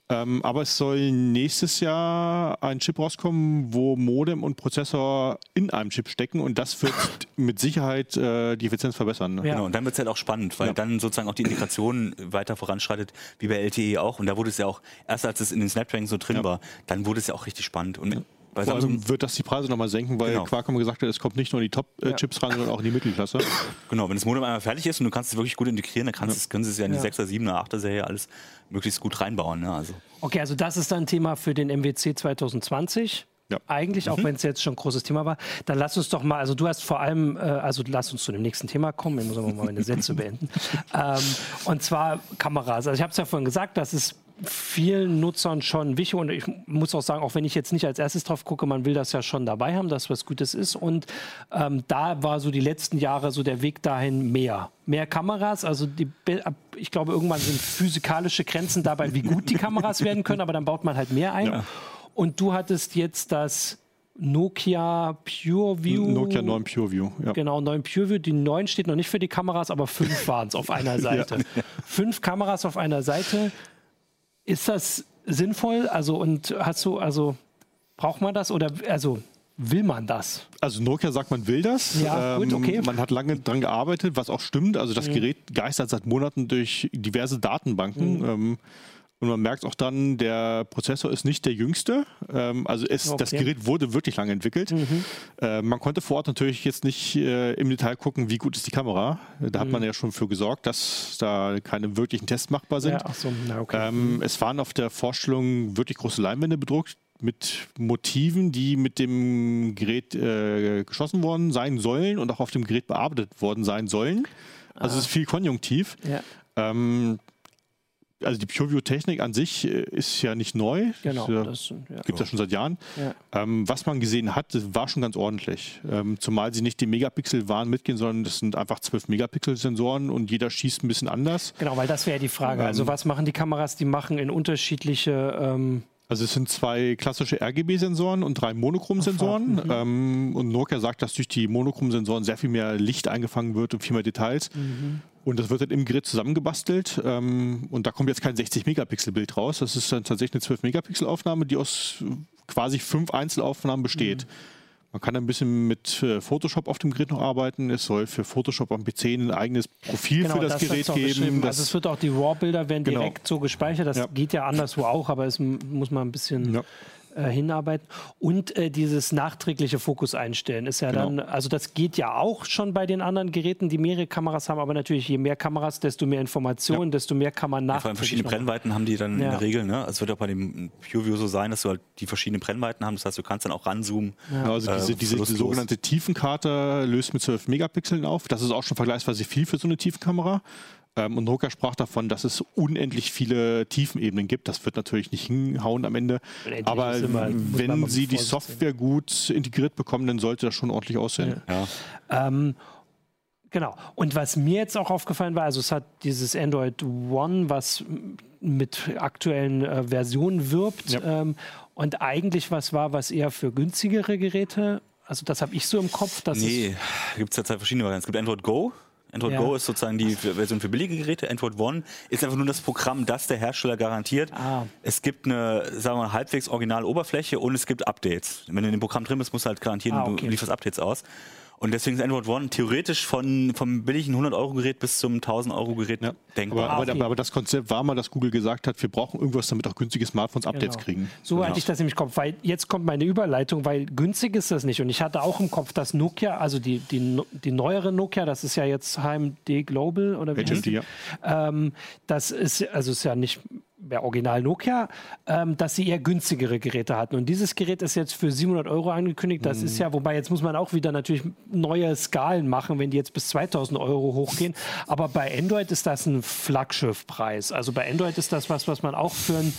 Ähm, aber es soll nächstes Jahr ein Chip rauskommen, wo Modem und Prozessor in einem Chip stecken und das wird mit Sicherheit äh, die Effizienz verbessern. Ne? Ja. Genau, und dann wird es halt auch spannend, weil ja. dann sozusagen auch die Integration weiter voranschreitet, wie bei LTE auch. Und da wurde es ja auch, erst als es in den Snapdragon so drin ja. war, dann wurde es ja auch richtig spannend. Und bei Vor allem wird das die Preise nochmal senken, weil genau. Qualcomm gesagt hat, es kommt nicht nur in die Top-Chips ja. ran, sondern auch in die Mittelklasse. Genau, wenn das Modem einmal fertig ist und du kannst es wirklich gut integrieren, dann kannst ja. können sie es ja in die ja. 6er, 7er, 8er Serie alles möglichst gut reinbauen. Ne? Also. Okay, also das ist dann ein Thema für den MWC 2020. Ja. Eigentlich, auch mhm. wenn es jetzt schon ein großes Thema war. Dann lass uns doch mal, also du hast vor allem, äh, also lass uns zu dem nächsten Thema kommen. Ich muss aber mal meine Sätze beenden. Ähm, und zwar Kameras. Also ich habe es ja vorhin gesagt, das ist vielen Nutzern schon wichtig und ich muss auch sagen, auch wenn ich jetzt nicht als erstes drauf gucke, man will das ja schon dabei haben, dass was Gutes ist und ähm, da war so die letzten Jahre so der Weg dahin mehr. Mehr Kameras, also die, ich glaube irgendwann sind physikalische Grenzen dabei, wie gut die Kameras werden können, aber dann baut man halt mehr ein. Ja. Und du hattest jetzt das Nokia PureView. Nokia 9 PureView, ja. Genau, 9 PureView. Die 9 steht noch nicht für die Kameras, aber fünf waren es auf einer Seite. ja. Fünf Kameras auf einer Seite. Ist das sinnvoll? Also, und hast du, also, braucht man das oder, also, will man das? Also Nokia sagt, man will das. Ja, gut, ähm, okay. Man hat lange daran gearbeitet, was auch stimmt. Also das mhm. Gerät geistert seit Monaten durch diverse Datenbanken. Mhm. Ähm, und man merkt auch dann, der Prozessor ist nicht der jüngste. Ähm, also es, okay. das Gerät wurde wirklich lange entwickelt. Mhm. Äh, man konnte vor Ort natürlich jetzt nicht äh, im Detail gucken, wie gut ist die Kamera. Da mhm. hat man ja schon für gesorgt, dass da keine wirklichen Tests machbar sind. Ja, so. Na, okay. ähm, mhm. Es waren auf der Vorstellung wirklich große Leinwände bedruckt mit Motiven, die mit dem Gerät äh, geschossen worden sein sollen und auch auf dem Gerät bearbeitet worden sein sollen. Also ah. es ist viel konjunktiv. Ja. Ähm, also die PureView-Technik an sich äh, ist ja nicht neu. Genau. Das, ja. Gibt es ja schon seit Jahren. Ja. Ähm, was man gesehen hat, war schon ganz ordentlich. Ähm, zumal sie nicht die Megapixel waren mitgehen, sondern das sind einfach 12 Megapixel-Sensoren und jeder schießt ein bisschen anders. Genau, weil das wäre die Frage. Ähm, also was machen die Kameras? Die machen in unterschiedliche ähm, also es sind zwei klassische RGB-Sensoren und drei Monochrom-Sensoren. Mhm. Ähm, und Nokia sagt, dass durch die Monochrom-Sensoren sehr viel mehr Licht eingefangen wird und viel mehr Details. Mhm. Und das wird dann im Grid zusammengebastelt. Ähm, und da kommt jetzt kein 60-Megapixel-Bild raus. Das ist dann tatsächlich eine 12-Megapixel-Aufnahme, die aus quasi fünf Einzelaufnahmen besteht. Mhm. Man kann ein bisschen mit äh, Photoshop auf dem Gerät noch arbeiten. Es soll für Photoshop am PC ein eigenes Profil genau, für das, das Gerät geben. also es wird auch die RAW-Bilder werden genau. direkt so gespeichert. Das ja. geht ja anderswo auch, aber es muss man ein bisschen ja äh, hinarbeiten. Und äh, dieses nachträgliche Fokus einstellen ist ja genau. dann, also das geht ja auch schon bei den anderen Geräten, die mehrere Kameras haben, aber natürlich je mehr Kameras, desto mehr Informationen, ja. desto mehr kann man nachträglich. Ja, vor allem verschiedene Brennweiten haben die dann ja. in der Regel. Ne? Also es wird auch bei dem PureView so sein, dass du halt die verschiedenen Brennweiten haben. Das heißt, du kannst dann auch ranzoomen. Ja. Also diese, äh, diese, diese sogenannte Tiefenkarte löst mit 12 Megapixeln auf. Das ist auch schon vergleichsweise viel für so eine Tiefenkamera. Ähm, und Nokia sprach davon, dass es unendlich viele Tiefenebenen gibt. Das wird natürlich nicht hinhauen am Ende. Unendlich Aber immer, wenn sie die Software gut integriert bekommen, dann sollte das schon ordentlich aussehen. Ja. Ja. Ähm, genau. Und was mir jetzt auch aufgefallen war, also es hat dieses Android One, was mit aktuellen äh, Versionen wirbt ja. ähm, und eigentlich was war, was eher für günstigere Geräte also das habe ich so im Kopf. Dass nee, gibt es ja zwei verschiedene Varianten. Es gibt Android Go, Android ja. Go ist sozusagen die Version für billige Geräte. Android One ist einfach nur das Programm, das der Hersteller garantiert. Ah. Es gibt eine, sagen wir mal, halbwegs originale Oberfläche und es gibt Updates. Wenn du in dem Programm drin bist, musst du halt garantieren, ah, okay. du lieferst Updates aus. Und deswegen ist Android One theoretisch von, vom billigen 100-Euro-Gerät bis zum 1000-Euro-Gerät ja. denkbar. Aber, aber, aber, das Konzept war mal, dass Google gesagt hat, wir brauchen irgendwas, damit auch günstige Smartphones Updates genau. kriegen. So genau. hatte ich das nämlich im Kopf, weil jetzt kommt meine Überleitung, weil günstig ist das nicht. Und ich hatte auch im Kopf, dass Nokia, also die, die, die neuere Nokia, das ist ja jetzt HMD Global oder wie HMD, ja. Ähm, das ist, also ist ja nicht mehr Original Nokia, ähm, dass sie eher günstigere Geräte hatten. Und dieses Gerät ist jetzt für 700 Euro angekündigt. Das mhm. ist ja, wobei jetzt muss man auch wieder natürlich neue Skalen machen, wenn die jetzt bis 2000 Euro hochgehen. Aber bei Android ist das ein Flaggschiffpreis. Also bei Android ist das was, was man auch für ein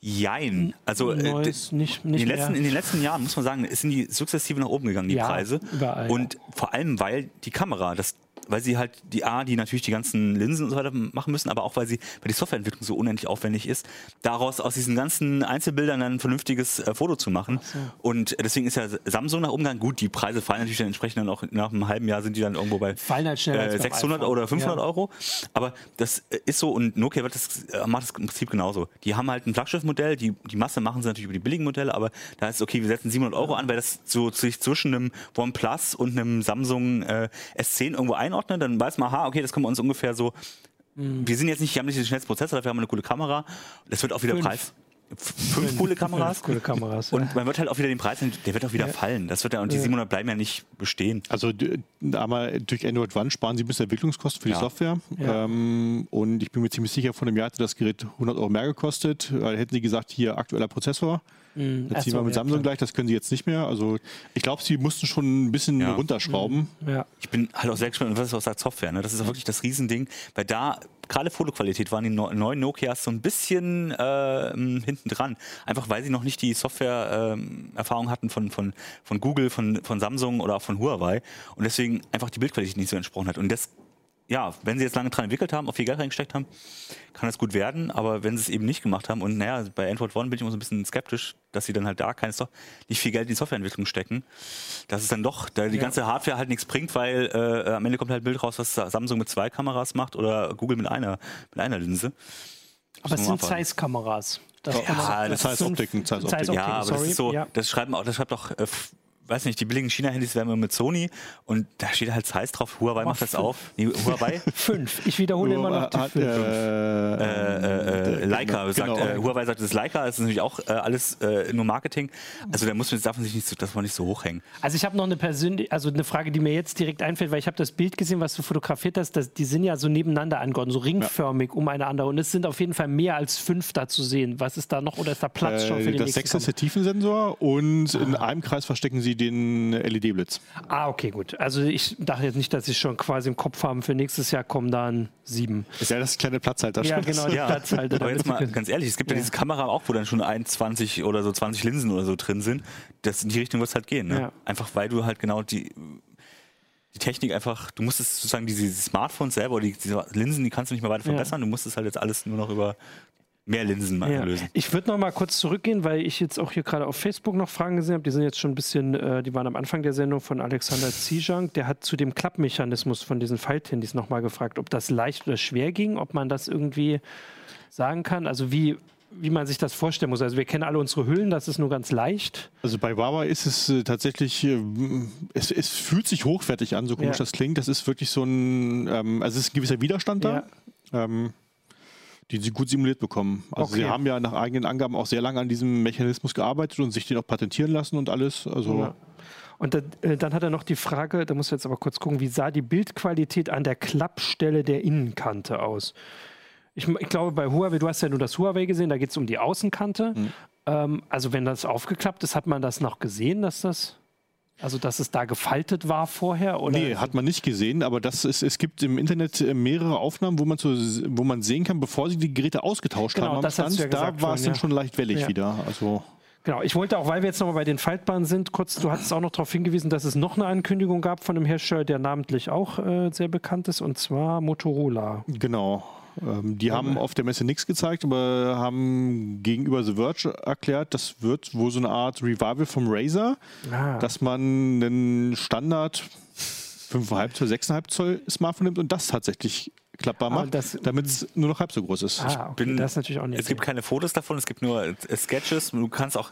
Jein. Also äh, Neues, nicht, nicht in, den letzten, in, den letzten, Jahren muss man sagen, sind die sukzessive nach oben gegangen, die ja, Preise. Überall, und vor allem, weil die Kamera, das weil sie halt die A, die natürlich die ganzen Linsen und so weiter machen müssen, aber auch weil sie, weil die Softwareentwicklung so unendlich aufwendig ist, daraus aus diesen ganzen Einzelbildern dann ein vernünftiges äh, Foto zu machen. So. Und deswegen ist ja Samsung nach Umgang gut. Die Preise fallen natürlich dann entsprechend dann auch nach einem halben Jahr sind die dann irgendwo bei halt äh, 600 oder 500 ja. Euro. Aber das äh, ist so und Nokia wird das, äh, macht das im Prinzip genauso. Die haben halt ein Flaggschiffmodell, die, die Masse machen sie natürlich über die billigen Modelle, aber da ist okay, wir setzen 700 Euro an, weil das so sich zwischen einem OnePlus und einem Samsung äh, S10 irgendwo einordnet einordne, dann weiß man, aha, okay, das kommt uns ungefähr so. Mhm. Wir sind jetzt nicht, wir haben nicht den schnellsten Prozessor, dafür haben wir eine coole Kamera. Das wird auch wieder Fünf. Preis. Fünf coole Kameras. coole Kameras. Und man wird halt auch wieder den Preis, der wird auch wieder ja. fallen. Das wird ja, und die 700 bleiben ja nicht bestehen. Also einmal durch Android One sparen sie ein bisschen Entwicklungskosten für die ja. Software. Ja. Ähm, und ich bin mir ziemlich sicher, von dem Jahr hätte das Gerät 100 Euro mehr gekostet. Da hätten sie gesagt, hier aktueller Prozessor. Mhm. Jetzt ziehen wir mit Samsung klar. gleich, das können sie jetzt nicht mehr. Also ich glaube, sie mussten schon ein bisschen ja. runterschrauben. Mhm. Ja. Ich bin halt auch sehr gespannt, was ist aus der Software. Ne? Das ist auch wirklich das Riesending, weil da gerade Fotoqualität waren die neuen Nokias so ein bisschen äh, hinten dran. Einfach weil sie noch nicht die Software-Erfahrung ähm, hatten von, von, von Google, von, von Samsung oder auch von Huawei und deswegen einfach die Bildqualität nicht so entsprochen hat. Und das ja, wenn sie jetzt lange dran entwickelt haben, auch viel Geld reingesteckt haben, kann das gut werden. Aber wenn sie es eben nicht gemacht haben, und naja, bei Android One bin ich immer so ein bisschen skeptisch, dass sie dann halt da kein nicht viel Geld in die Softwareentwicklung stecken, dass es dann doch, da die ja. ganze Hardware halt nichts bringt, weil äh, am Ende kommt halt ein Bild raus, was Samsung mit zwei Kameras macht oder Google mit einer, mit einer Linse. Aber es sind Zeiss-Kameras. Das ja, das heißt Optiken, Zeiss Optiken. Ja, aber das ist so, ja. das schreiben auch, das schreibt auch äh, weiß nicht, die billigen China-Handys werden wir mit Sony und da steht halt Zeiss drauf. Huawei macht das auf. Nee, Huawei? fünf. Ich wiederhole immer noch die fünf. Äh, äh, äh, Leica genau. sagt, äh, Huawei sagt, das ist Leica, das ist natürlich auch äh, alles äh, nur Marketing. Also da muss man, darf man sich nicht so, das man nicht so hochhängen. Also ich habe noch eine persönliche, also eine Frage, die mir jetzt direkt einfällt, weil ich habe das Bild gesehen, was du fotografiert hast, dass, die sind ja so nebeneinander angeordnet, so ringförmig ja. um eine andere und es sind auf jeden Fall mehr als fünf da zu sehen. Was ist da noch oder ist da Platz schon für den das nächsten? Das sechste ist der Tiefensensor und ah. in einem Kreis verstecken sie den LED-Blitz. Ah, okay, gut. Also ich dachte jetzt nicht, dass sie schon quasi im Kopf haben, für nächstes Jahr kommen dann sieben. Ist ja das kleine Platzhalter. Ja, genau, die ja. Platzhalter. Aber jetzt mal ganz ehrlich, es gibt ja, ja diese Kamera auch, wo dann schon 21 oder so 20 Linsen oder so drin sind. Das in die Richtung wird es halt gehen. Ne? Ja. Einfach weil du halt genau die die Technik einfach, du musst es sozusagen diese Smartphones selber, die, diese Linsen, die kannst du nicht mehr weiter verbessern. Ja. Du musst es halt jetzt alles nur noch über mehr Linsen ja. lösen. Ich würde noch mal kurz zurückgehen, weil ich jetzt auch hier gerade auf Facebook noch Fragen gesehen habe. Die sind jetzt schon ein bisschen, äh, die waren am Anfang der Sendung von Alexander Zijang. Der hat zu dem Klappmechanismus von diesen Falthandys noch mal gefragt, ob das leicht oder schwer ging, ob man das irgendwie sagen kann. Also wie wie man sich das vorstellen muss. Also wir kennen alle unsere Hüllen, das ist nur ganz leicht. Also bei Wawa ist es äh, tatsächlich, äh, es, es, fühlt sich hochwertig an, so komisch ja. das klingt. Das ist wirklich so ein, ähm, also es ist ein gewisser Widerstand da. Ja. Ähm, die sie gut simuliert bekommen. Also okay. sie haben ja nach eigenen Angaben auch sehr lange an diesem Mechanismus gearbeitet und sich den auch patentieren lassen und alles. Also ja. Und da, äh, dann hat er noch die Frage, da muss ich jetzt aber kurz gucken, wie sah die Bildqualität an der Klappstelle der Innenkante aus? Ich, ich glaube, bei Huawei, du hast ja nur das Huawei gesehen, da geht es um die Außenkante. Mhm. Ähm, also wenn das aufgeklappt ist, hat man das noch gesehen, dass das... Also, dass es da gefaltet war vorher? Oder? Nee, hat man nicht gesehen, aber das ist, es gibt im Internet äh, mehrere Aufnahmen, wo man, so, wo man sehen kann, bevor sie die Geräte ausgetauscht genau, haben am Stand, ja da war es dann ja. schon leicht wellig ja. wieder. Also Genau, ich wollte auch, weil wir jetzt nochmal bei den Faltbahnen sind, kurz, du hattest auch noch darauf hingewiesen, dass es noch eine Ankündigung gab von einem Hersteller, der namentlich auch äh, sehr bekannt ist, und zwar Motorola. Genau. Ähm, die haben auf der Messe nichts gezeigt, aber haben gegenüber The Verge erklärt, das wird wohl so eine Art Revival vom Razer, ah. dass man einen Standard 5,5 Zoll, 6,5 Zoll Smartphone nimmt und das tatsächlich klappbar macht, damit es nur noch halb so groß ist. Ah, okay, bin, das ist natürlich auch nicht. Es gibt keine Fotos davon, es gibt nur Sketches. Du kannst auch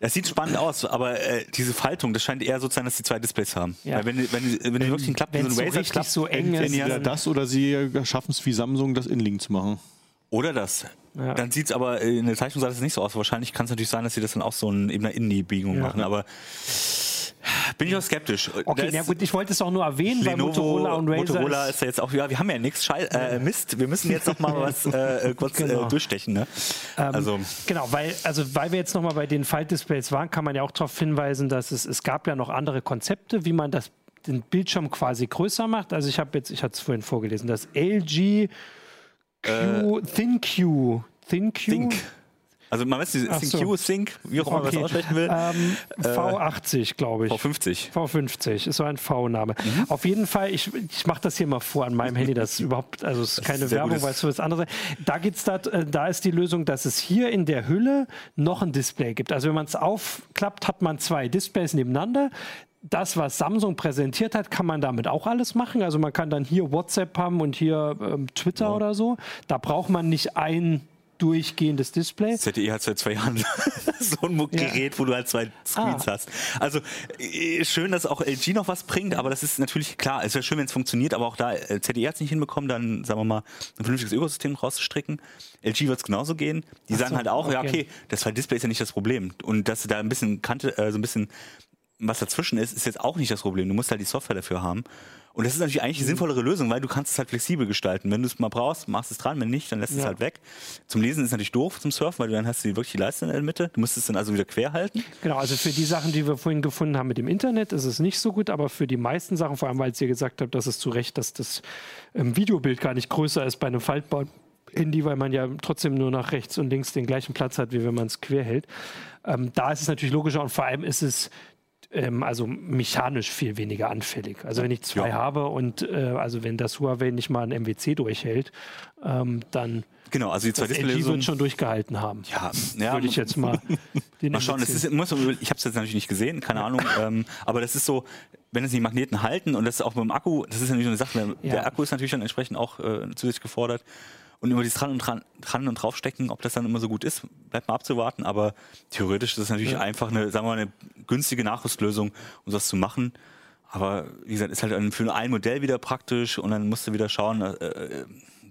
Das sieht spannend aus, aber äh, diese Faltung, das scheint eher so zu sein, dass die zwei Displays haben. Ja. Weil wenn, wenn, wenn, wenn wirklich klappt, wie so ein Razer so klappt, so eng ist. Entweder das oder sie schaffen es wie Samsung, das Inlink zu machen. Oder das. Ja. Dann sieht es aber in der Zeichnung sah das nicht so aus. Wahrscheinlich kann es natürlich sein, dass sie das dann auch so in einer Indie-Biegung ja. machen, aber bin ich auch skeptisch. Okay, ja gut, ich wollte es auch nur erwähnen, Lenovo, weil Motorola und Razer Motorola ist, ja jetzt auch, ja, wir haben ja nichts, äh, Mist, wir müssen jetzt noch mal was äh, kurz äh, genau. äh, durchstechen. Ne? Ähm, also. Genau, weil, also, weil wir jetzt noch mal bei den Faltdisplays waren, kann man ja auch darauf hinweisen, dass es, es gab ja noch andere Konzepte, wie man das, den Bildschirm quasi größer macht. Also ich habe jetzt, ich hatte es vorhin vorgelesen, das LG Q, äh, ThinQ, ThinQ, Think. Also man weiß, ist so. Sync, wie auch immer okay. man das aussprechen will. Ähm, V80, glaube ich. V50. V50 ist so ein V-Name. Mhm. Auf jeden Fall, ich, ich mache das hier mal vor an meinem Handy, das ist überhaupt, also es ist keine ist Werbung, weil es so was anderes Da geht's da, äh, da ist die Lösung, dass es hier in der Hülle noch ein Display gibt. Also wenn man es aufklappt, hat man zwei Displays nebeneinander das, was Samsung präsentiert hat, kann man damit auch alles machen. Also man kann dann hier WhatsApp haben und hier ähm, Twitter ja. oder so. Da braucht man nicht ein durchgehendes Display. ZTE hat seit zwei Jahren so ein Gerät, ja. wo du halt zwei Screens ah. hast. Also äh, schön, dass auch LG noch was bringt, aber das ist natürlich klar. Es wäre schön, wenn es funktioniert, aber auch da äh, ZTE hat es nicht hinbekommen, dann sagen wir mal ein vernünftiges Ökosystem rauszustricken. LG wird es genauso gehen. Die so, sagen halt auch, okay. ja okay, das zwei Display ist ja nicht das Problem und dass da ein bisschen Kante, äh, so ein bisschen was dazwischen ist, ist jetzt auch nicht das Problem. Du musst halt die Software dafür haben. Und das ist natürlich eigentlich die mhm. sinnvollere Lösung, weil du kannst es halt flexibel gestalten. Wenn du es mal brauchst, machst es dran, wenn nicht, dann lässt ja. es halt weg. Zum Lesen ist es natürlich doof zum Surfen, weil du dann hast du wirklich die Leiste in der Mitte. Du musst es dann also wieder quer halten. Genau, also für die Sachen, die wir vorhin gefunden haben mit dem Internet, ist es nicht so gut, aber für die meisten Sachen, vor allem weil ihr gesagt habt, dass es zu Recht, dass das ähm, Videobild gar nicht größer ist bei einem faltbaren Handy, weil man ja trotzdem nur nach rechts und links den gleichen Platz hat, wie wenn man es quer hält. Ähm, da ist es natürlich logischer und vor allem ist es ähm, also mechanisch viel weniger anfällig. Also wenn ich zwei ja. habe und äh, also wenn das Huawei nicht mal ein MWC durchhält, ähm, dann Genau, also die zwei Displays. wird schon durchgehalten haben. Ja, ja würde ich jetzt mal. mal schauen. Das ist, muss, ich habe es jetzt natürlich nicht gesehen, keine Ahnung. Ähm, aber das ist so, wenn es die Magneten halten und das ist auch mit dem Akku, das ist natürlich eine Sache. Der, ja. Akku ist natürlich dann entsprechend auch äh, zusätzlich gefordert und immer dieses dran und dran, dran und draufstecken, ob das dann immer so gut ist, bleibt mal abzuwarten. Aber theoretisch ist das natürlich ja. einfach eine, sagen wir mal, eine günstige Nachrüstlösung, um das zu machen. Aber wie gesagt, ist halt für ein Modell wieder praktisch und dann musst du wieder schauen, äh, äh,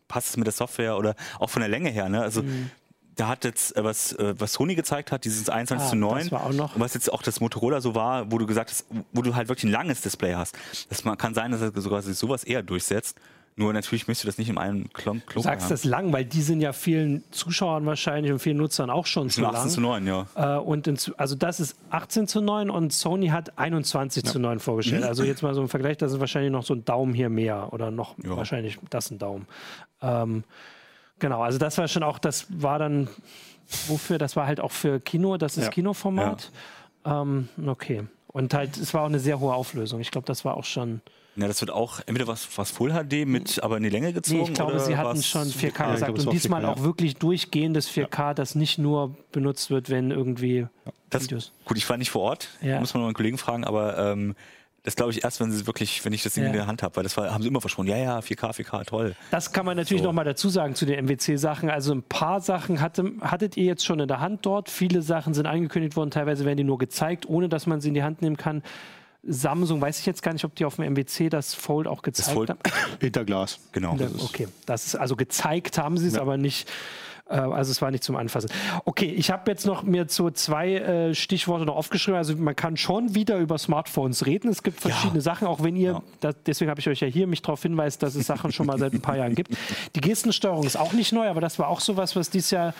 passt es mit der Software oder auch von der Länge her. Ne? Also mhm. da hat jetzt, äh, was, äh, was Sony gezeigt hat, dieses 21 ah, zu 9, das war auch noch. was jetzt auch das Motorola so war, wo du gesagt hast, wo du halt wirklich ein langes Display hast. Das kann sein, dass er sogar sich sowas eher durchsetzt. Nur natürlich möchtest du das nicht in einem Klump Du sagst haben. das lang, weil die sind ja vielen Zuschauern wahrscheinlich und vielen Nutzern auch schon zu 18 lang. zu 9, ja. Äh, und in, also das ist 18 zu 9 und Sony hat 21 ja. zu 9 vorgestellt. Also jetzt mal so im Vergleich, das ist wahrscheinlich noch so ein Daumen hier mehr oder noch ja. wahrscheinlich das ein Daumen. Ähm, genau, also das war schon auch, das war dann, wofür, das war halt auch für Kino, das ist ja. Kinoformat. Ähm, okay. Und halt, es war auch eine sehr hohe Auflösung. Ich glaube, das war auch schon. Ja, das wird auch entweder was, was Full HD mit aber in die Länge gezogen. Nee, ich glaube, sie hatten schon 4K ja, gesagt. und diesmal 4K, auch wirklich durchgehendes 4K, ja. das nicht nur benutzt wird, wenn irgendwie das, Videos. Gut, ich war nicht vor Ort, ja. muss man mal einen Kollegen fragen, aber ähm, das glaube ich erst, wenn sie wirklich, wenn ich das Ding ja. in der Hand habe, weil das war, haben sie immer versprochen. Ja, ja, 4K, 4K, toll. Das kann man natürlich so. noch mal dazu sagen zu den MWC-Sachen. Also ein paar Sachen hatte, hattet ihr jetzt schon in der Hand dort. Viele Sachen sind angekündigt worden, teilweise werden die nur gezeigt, ohne dass man sie in die Hand nehmen kann. Samsung, weiß ich jetzt gar nicht, ob die auf dem MWC das Fold auch gezeigt Fold haben. Hinter Glas, genau. Okay, das ist also gezeigt haben sie es, ja. aber nicht. Äh, also es war nicht zum Anfassen. Okay, ich habe jetzt noch mir so zwei äh, Stichworte noch aufgeschrieben. Also man kann schon wieder über Smartphones reden. Es gibt verschiedene ja. Sachen, auch wenn ihr, ja. das, deswegen habe ich euch ja hier mich darauf hinweist, dass es Sachen schon mal seit ein paar Jahren gibt. Die Gestensteuerung ist auch nicht neu, aber das war auch sowas, was dieses Jahr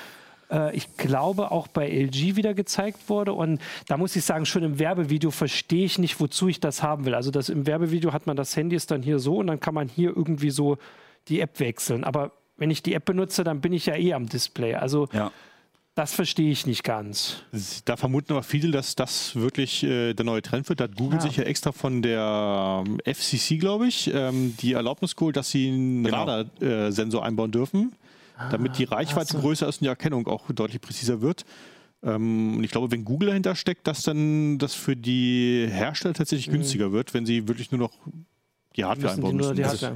äh, ich glaube, auch bei LG wieder gezeigt wurde. Und da muss ich sagen, schon im Werbevideo verstehe ich nicht, wozu ich das haben will. Also das im Werbevideo hat man das Handy ist dann hier so und dann kann man hier irgendwie so die App wechseln. Aber wenn ich die App benutze, dann bin ich ja eh am Display. Also ja. Das verstehe ich nicht ganz. Da vermuten aber viele, dass das wirklich äh, der neue Trend wird. Da hat Google ja. sich ja extra von der ähm, FCC, glaube ich, ähm, die Erlaubnis geholt, dass sie einen genau. Radarsensor einbauen dürfen damit die Reichweite so. größer ist und die Erkennung auch deutlich präziser wird. Ähm, und ich glaube, wenn Google dahinter steckt, dass dann das für die Hersteller tatsächlich mhm. günstiger wird, wenn sie wirklich nur noch die Hardware einbauen müssen. Die Hardware.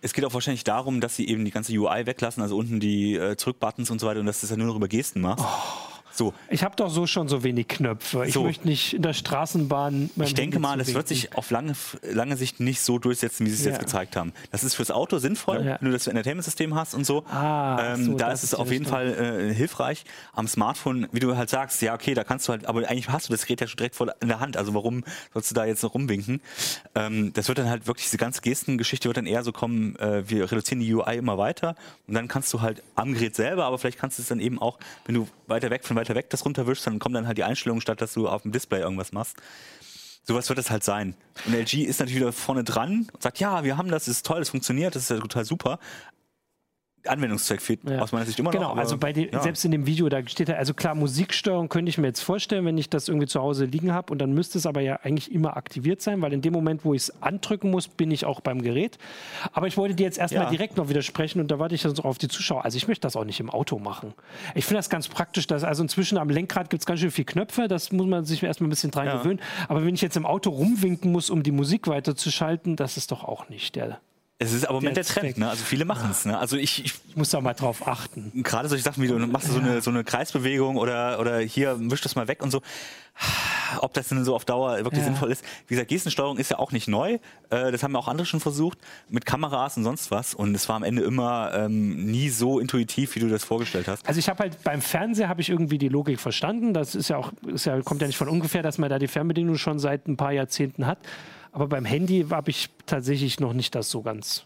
Es geht auch wahrscheinlich darum, dass sie eben die ganze UI weglassen, also unten die äh, Zurückbuttons und so weiter, und dass du das ja nur noch über Gesten machst. Oh. So. Ich habe doch so schon so wenig Knöpfe. Ich so. möchte nicht in der Straßenbahn. Ich denke mal, das wird sich auf lange, lange Sicht nicht so durchsetzen, wie sie es ja. jetzt gezeigt haben. Das ist fürs Auto sinnvoll, ja. wenn du das Entertainment-System hast und so. Ah, ähm, so da ist es auf jeden Fall äh, hilfreich. Am Smartphone, wie du halt sagst, ja, okay, da kannst du halt, aber eigentlich hast du das Gerät ja schon direkt vor in der Hand. Also warum sollst du da jetzt noch rumwinken? Ähm, das wird dann halt wirklich, diese ganze Gestengeschichte wird dann eher so kommen, äh, wir reduzieren die UI immer weiter und dann kannst du halt am Gerät selber, aber vielleicht kannst du es dann eben auch, wenn du weiter weg von weiter weg das runterwischst, dann kommen dann halt die Einstellungen statt, dass du auf dem Display irgendwas machst. Sowas wird es halt sein. Und LG ist natürlich wieder vorne dran und sagt, ja, wir haben das, das ist toll, das funktioniert, das ist ja total super. Anwendungszweck fehlt ja. aus meiner Sicht immer genau, noch. Genau, also bei den, ja. selbst in dem Video, da steht ja, also klar, Musiksteuerung könnte ich mir jetzt vorstellen, wenn ich das irgendwie zu Hause liegen habe und dann müsste es aber ja eigentlich immer aktiviert sein, weil in dem Moment, wo ich es andrücken muss, bin ich auch beim Gerät. Aber ich wollte dir jetzt erstmal ja. direkt noch widersprechen und da warte ich dann so auf die Zuschauer. Also ich möchte das auch nicht im Auto machen. Ich finde das ganz praktisch, dass also inzwischen am Lenkrad gibt es ganz schön viele Knöpfe, das muss man sich erstmal ein bisschen dran gewöhnen. Aber wenn ich jetzt im Auto rumwinken muss, um die Musik weiterzuschalten, das ist doch auch nicht der es ist aber im Moment der Trend, ne? Also viele machen es. Ne? Also ich, ich, muss da mal drauf achten. Gerade solche Sachen wie du machst so eine, so eine Kreisbewegung oder, oder hier wisch das mal weg und so. Ob das denn so auf Dauer wirklich ja. sinnvoll ist. Wie gesagt, Gestensteuerung ist ja auch nicht neu. Äh, das haben ja auch andere schon versucht mit Kameras und sonst was. Und es war am Ende immer ähm, nie so intuitiv, wie du das vorgestellt hast. Also ich habe halt beim Fernseher habe ich irgendwie die Logik verstanden. Das ist ja auch, ist ja, kommt ja nicht von ungefähr, dass man da die Fernbedienung schon seit ein paar Jahrzehnten hat. Aber beim Handy habe ich tatsächlich noch nicht das so ganz.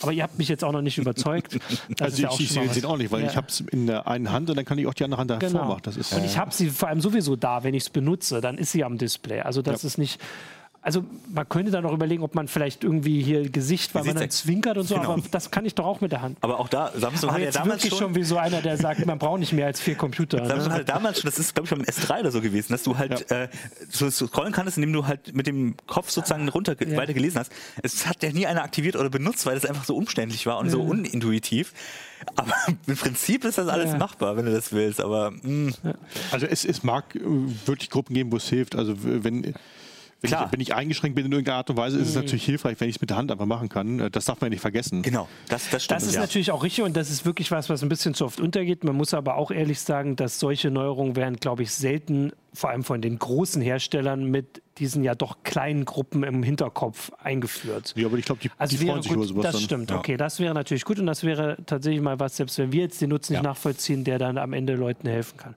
Aber ihr habt mich jetzt auch noch nicht überzeugt. Das also ich, ich sehe den auch nicht, weil ja. ich habe es in der einen Hand und dann kann ich auch die andere Hand davor genau. machen. Und ich habe sie vor allem sowieso da, wenn ich es benutze, dann ist sie am Display. Also das ja. ist nicht also man könnte da noch überlegen, ob man vielleicht irgendwie hier Gesicht, weil man dann zwinkert und so, genau. aber das kann ich doch auch mit der Hand. Aber auch da, Samsung aber hat ja damals schon, schon wie so einer, der sagt, man braucht nicht mehr als vier Computer. Samsung ne? hat damals schon, das ist glaube ich beim S3 oder so gewesen, dass du halt ja. äh, so scrollen kannst, indem du halt mit dem Kopf sozusagen runter ja. weiter gelesen hast. Es hat ja nie einer aktiviert oder benutzt, weil es einfach so umständlich war und ja. so unintuitiv. Aber im Prinzip ist das alles machbar, wenn du das willst. Aber mh. Mm. also es, es mag äh, wirklich Gruppen geben, wo es hilft. Also wenn wenn ich, wenn ich, eingeschränkt bin in irgendeiner Art und Weise, ist es mhm. natürlich hilfreich, wenn ich es mit der Hand einfach machen kann. Äh, das darf man ja nicht vergessen. Genau, das, das stimmt. Das ist ja. natürlich auch richtig und das ist wirklich was, was ein bisschen zu oft untergeht. Man muss aber auch ehrlich sagen, dass solche Neuerungen werden, glaube ich, selten, vor allem von den großen Herstellern, mit diesen ja doch kleinen Gruppen im Hinterkopf eingeführt. Ja, aber ich glaube, die, also die freuen sich gut, über sowas Das dann. stimmt, ja. okay, das wäre natürlich gut und das wäre tatsächlich mal was, selbst wenn wir jetzt den Nutzen nicht ja. nachvollziehen, der dann am Ende Leuten helfen kann.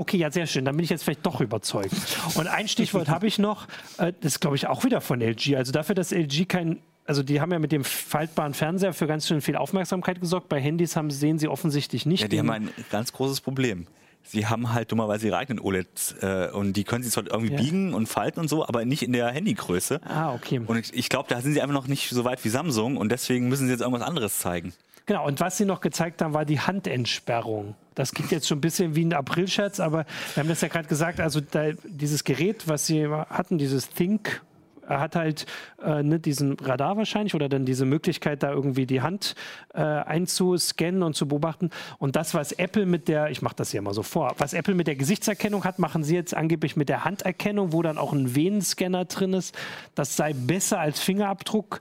Okay, ja, sehr schön. Dann bin ich jetzt vielleicht doch überzeugt. Und ein Stichwort habe ich noch. Äh, das glaube ich auch wieder von LG. Also dafür, dass LG kein also die haben ja mit dem faltbaren Fernseher für ganz schön viel Aufmerksamkeit gesorgt. Bei Handys haben, sehen sie offensichtlich nicht. Ja, die haben ein ganz großes Problem. Sie haben halt dummerweise ihre eigenen OLEDs äh, und die können sie zwar irgendwie ja. biegen und falten und so, aber nicht in der Handygröße. Ah, okay. Und ich, ich glaube, da sind sie einfach noch nicht so weit wie Samsung und deswegen müssen sie jetzt irgendwas anderes zeigen. Genau, und was sie noch gezeigt haben, war die Handentsperrung. Das klingt jetzt schon ein bisschen wie ein Aprilscherz, aber wir haben das ja gerade gesagt, also da, dieses Gerät, was sie hatten, dieses Think hat halt äh, ne, diesen Radar wahrscheinlich oder dann diese Möglichkeit, da irgendwie die Hand äh, einzuscannen und zu beobachten. Und das, was Apple mit der, ich mache das hier mal so vor, was Apple mit der Gesichtserkennung hat, machen sie jetzt angeblich mit der Handerkennung, wo dann auch ein Venenscanner drin ist. Das sei besser als Fingerabdruck.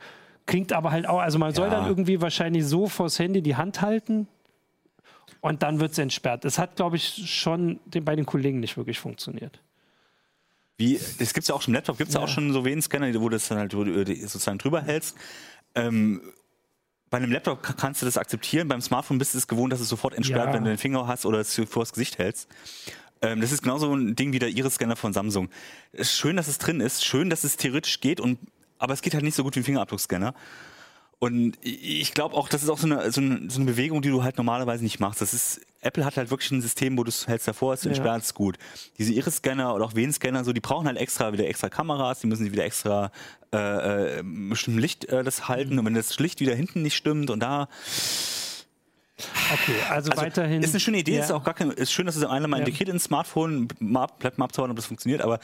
Klingt aber halt auch, also man ja. soll dann irgendwie wahrscheinlich so vors Handy die Hand halten und dann wird es entsperrt. Das hat, glaube ich, schon bei den Kollegen nicht wirklich funktioniert. Wie, das gibt es ja auch schon im Laptop, gibt es ja. auch schon so Venenscanner, wo du das dann halt sozusagen drüber hältst. Ähm, bei einem Laptop kannst du das akzeptieren, beim Smartphone bist du es gewohnt, dass es sofort entsperrt, ja. wenn du den Finger hast oder es vor das Gesicht hältst. Ähm, das ist genauso ein Ding wie der Iris-Scanner von Samsung. Schön, dass es drin ist, schön, dass es theoretisch geht und aber es geht halt nicht so gut wie ein Fingerabdruckscanner. Und ich glaube auch, das ist auch so eine, so, eine, so eine, Bewegung, die du halt normalerweise nicht machst. Das ist, Apple hat halt wirklich ein System, wo du es hältst davor, es entsperrt es gut. Diese Iris-Scanner oder auch Ven-Scanner, so, die brauchen halt extra wieder extra Kameras, die müssen wieder extra äh, äh, Licht äh, das halten. Mhm. Und wenn das Licht wieder hinten nicht stimmt und da Okay, also, also, weiterhin. Ist eine schöne Idee, ja. ist auch gar kein, ist schön, dass es einmal ja. integriert ins Smartphone, bleibt mal abzuhauen, ob das funktioniert, aber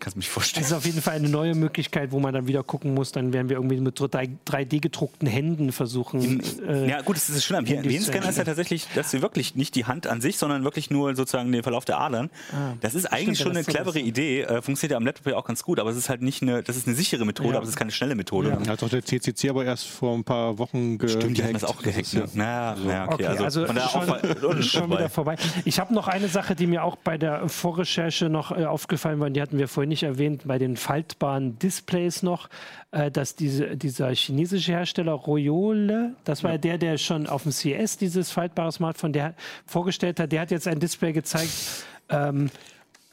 Kannst du mich vorstellen. Das ist auf jeden Fall eine neue Möglichkeit, wo man dann wieder gucken muss. Dann werden wir irgendwie mit 3D-gedruckten Händen versuchen. Äh, ja, gut, das ist schön. Am Hirnscanner ist ja tatsächlich, dass du wirklich nicht die Hand an sich, sondern wirklich nur sozusagen den Verlauf der Adern. Ah, das ist eigentlich stimmt, schon eine clevere Idee. Äh, funktioniert ja am Laptop ja auch ganz gut, aber es ist halt nicht eine, das ist eine sichere Methode, ja. aber es ist keine schnelle Methode. Ja. Hat doch der CCC aber erst vor ein paar Wochen ge Stimmt, die haben das auch gehackt. Ne? Naja, so. okay. okay. Also, also schon, schon wieder vorbei. Ich habe noch eine Sache, die mir auch bei der Vorrecherche noch äh, aufgefallen war, die hatten wir vorhin nicht erwähnt, bei den faltbaren Displays noch, äh, dass diese, dieser chinesische Hersteller Royole, das war ja. der, der schon auf dem CS dieses faltbare Smartphone der vorgestellt hat, der hat jetzt ein Display gezeigt, ähm,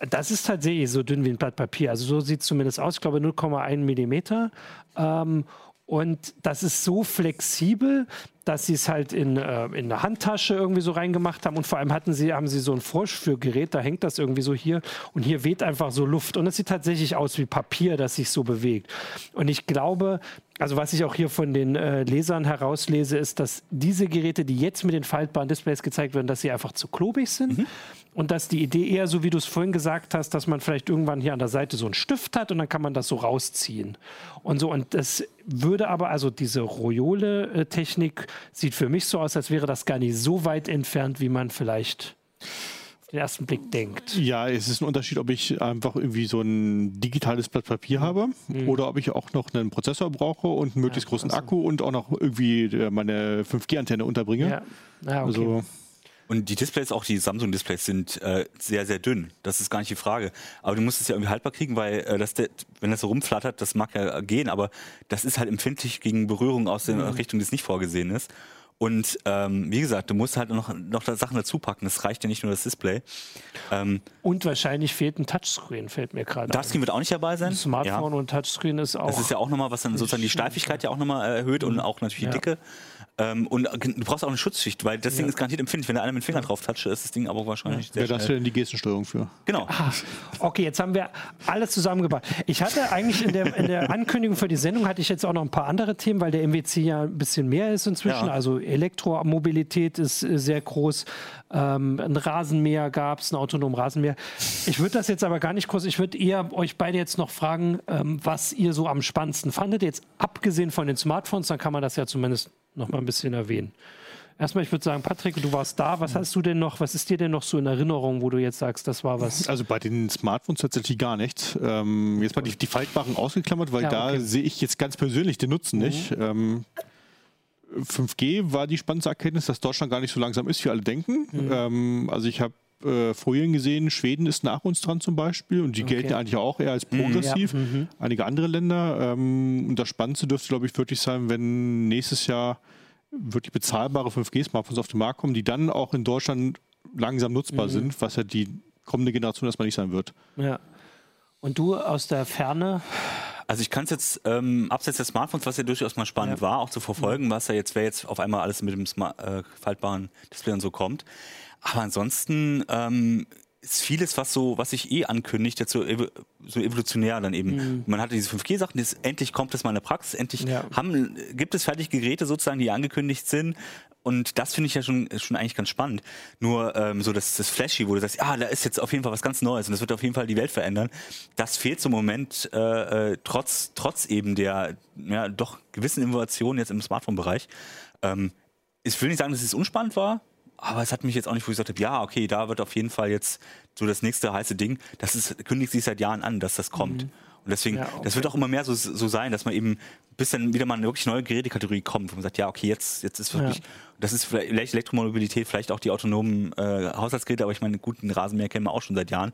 das ist tatsächlich so dünn wie ein Blatt Papier. Also so sieht es zumindest aus. Ich glaube 0,1 Millimeter. Ähm, und das ist so flexibel, dass sie es halt in, äh, in eine Handtasche irgendwie so reingemacht haben. Und vor allem hatten sie, haben sie so ein Vorführgerät, da hängt das irgendwie so hier. Und hier weht einfach so Luft. Und es sieht tatsächlich aus wie Papier, das sich so bewegt. Und ich glaube, also was ich auch hier von den äh, Lesern herauslese, ist, dass diese Geräte, die jetzt mit den faltbaren Displays gezeigt werden, dass sie einfach zu klobig sind. Mhm und dass die Idee eher, so wie du es vorhin gesagt hast, dass man vielleicht irgendwann hier an der Seite so einen Stift hat und dann kann man das so rausziehen. Und so, und das würde aber, also diese Royole-Technik sieht für mich so aus, als wäre das gar nicht so weit entfernt, wie man vielleicht den ersten Blick denkt. Ja, es ist ein Unterschied, ob ich einfach irgendwie so ein digitales Blatt Papier habe mhm. oder ob ich auch noch einen Prozessor brauche und einen möglichst ja, großen also. Akku und auch noch irgendwie äh, meine 5G-Antenne unterbringe. Ja. Ja, okay. Also und die Displays, auch die Samsung-Displays, sind äh, sehr, sehr dünn. Das ist gar nicht die Frage. Aber du musst es ja irgendwie haltbar kriegen, weil äh, das, wenn das so rumflattert, das mag ja gehen, aber das ist halt empfindlich gegen Berührung aus der mhm. Richtung, die es nicht vorgesehen ist. Und ähm, wie gesagt, du musst halt noch, noch Sachen dazu packen. Das reicht ja nicht nur das Display. Ähm, und wahrscheinlich fehlt ein Touchscreen, fällt mir gerade Touchscreen wird auch nicht dabei sein. Smartphone ja. und Touchscreen ist auch. Das ist ja auch nochmal, was dann sozusagen die Steifigkeit ja auch nochmal erhöht mhm. und auch natürlich die ja. Dicke. Ähm, und du brauchst auch eine Schutzschicht, weil das ja. Ding ist garantiert empfindlich. Wenn da einer mit dem Finger drauf toucht, ist das Ding aber wahrscheinlich ja. sehr Wer das denn die Gestensteuerung für? Genau. Ah, okay, jetzt haben wir alles zusammengebracht. Ich hatte eigentlich in der, in der, Ankündigung für die Sendung hatte ich jetzt auch noch ein paar andere Themen, weil der MWC ja ein bisschen mehr ist inzwischen. Ja. Also Elektromobilität ist sehr groß. Ähm, ein Rasenmäher gab es, ein autonomen Rasenmäher. Ich würde das jetzt aber gar nicht groß, ich würde eher euch beide jetzt noch fragen, ähm, was ihr so am spannendsten fandet. Jetzt abgesehen von den Smartphones, dann kann man das ja zumindest noch mal ein bisschen erwähnen. Erstmal, ich würde sagen, Patrick, du warst da. Was hast du denn noch, was ist dir denn noch so in Erinnerung, wo du jetzt sagst, das war was? Also bei den Smartphones tatsächlich gar nichts. Ähm, jetzt mal die, die Faltbaren ausgeklammert, weil ja, okay. da sehe ich jetzt ganz persönlich den Nutzen mhm. nicht. Ähm, 5G war die spannendste Erkenntnis, dass Deutschland gar nicht so langsam ist, wie alle denken. Mhm. Ähm, also ich habe äh, Folien gesehen, Schweden ist nach uns dran zum Beispiel und die okay. gelten eigentlich auch eher als mhm. progressiv. Mhm, ja. Einige andere Länder. Ähm, und das Spannendste dürfte, glaube ich, wirklich sein, wenn nächstes Jahr wirklich bezahlbare 5G-Smartphones auf den Markt kommen, die dann auch in Deutschland langsam nutzbar mhm. sind, was ja die kommende Generation erstmal nicht sein wird. Ja. Und du aus der Ferne? Also ich kann es jetzt ähm, abseits des Smartphones, was ja durchaus mal spannend ja. war, auch zu verfolgen, was ja jetzt, wer jetzt auf einmal alles mit dem Smart, äh, faltbaren Display und so kommt. Aber ansonsten ähm, ist vieles, was so, was sich eh ankündigt, jetzt so, so evolutionär dann eben. Mhm. Man hatte diese 5G-Sachen, endlich kommt es mal in der Praxis, endlich ja. haben, gibt es fertige Geräte sozusagen, die angekündigt sind. Und das finde ich ja schon, schon eigentlich ganz spannend. Nur ähm, so das, das Flashy, wo du sagst, ja, da ist jetzt auf jeden Fall was ganz Neues und das wird auf jeden Fall die Welt verändern. Das fehlt zum Moment äh, äh, trotz, trotz eben der ja, doch gewissen Innovation jetzt im Smartphone-Bereich. Ähm, ich will nicht sagen, dass es unspannend war, aber es hat mich jetzt auch nicht, wo ich gesagt habe, ja, okay, da wird auf jeden Fall jetzt so das nächste heiße Ding. Das ist, kündigt sich seit Jahren an, dass das kommt. Mhm. Und deswegen, ja, okay. das wird auch immer mehr so, so sein, dass man eben, bis dann wieder mal eine wirklich neue Gerätekategorie kommt, wo man sagt, ja, okay, jetzt, jetzt ist wirklich, ja. das ist vielleicht Elektromobilität, vielleicht auch die autonomen äh, Haushaltsgeräte, aber ich meine, guten Rasenmäher kennen wir auch schon seit Jahren.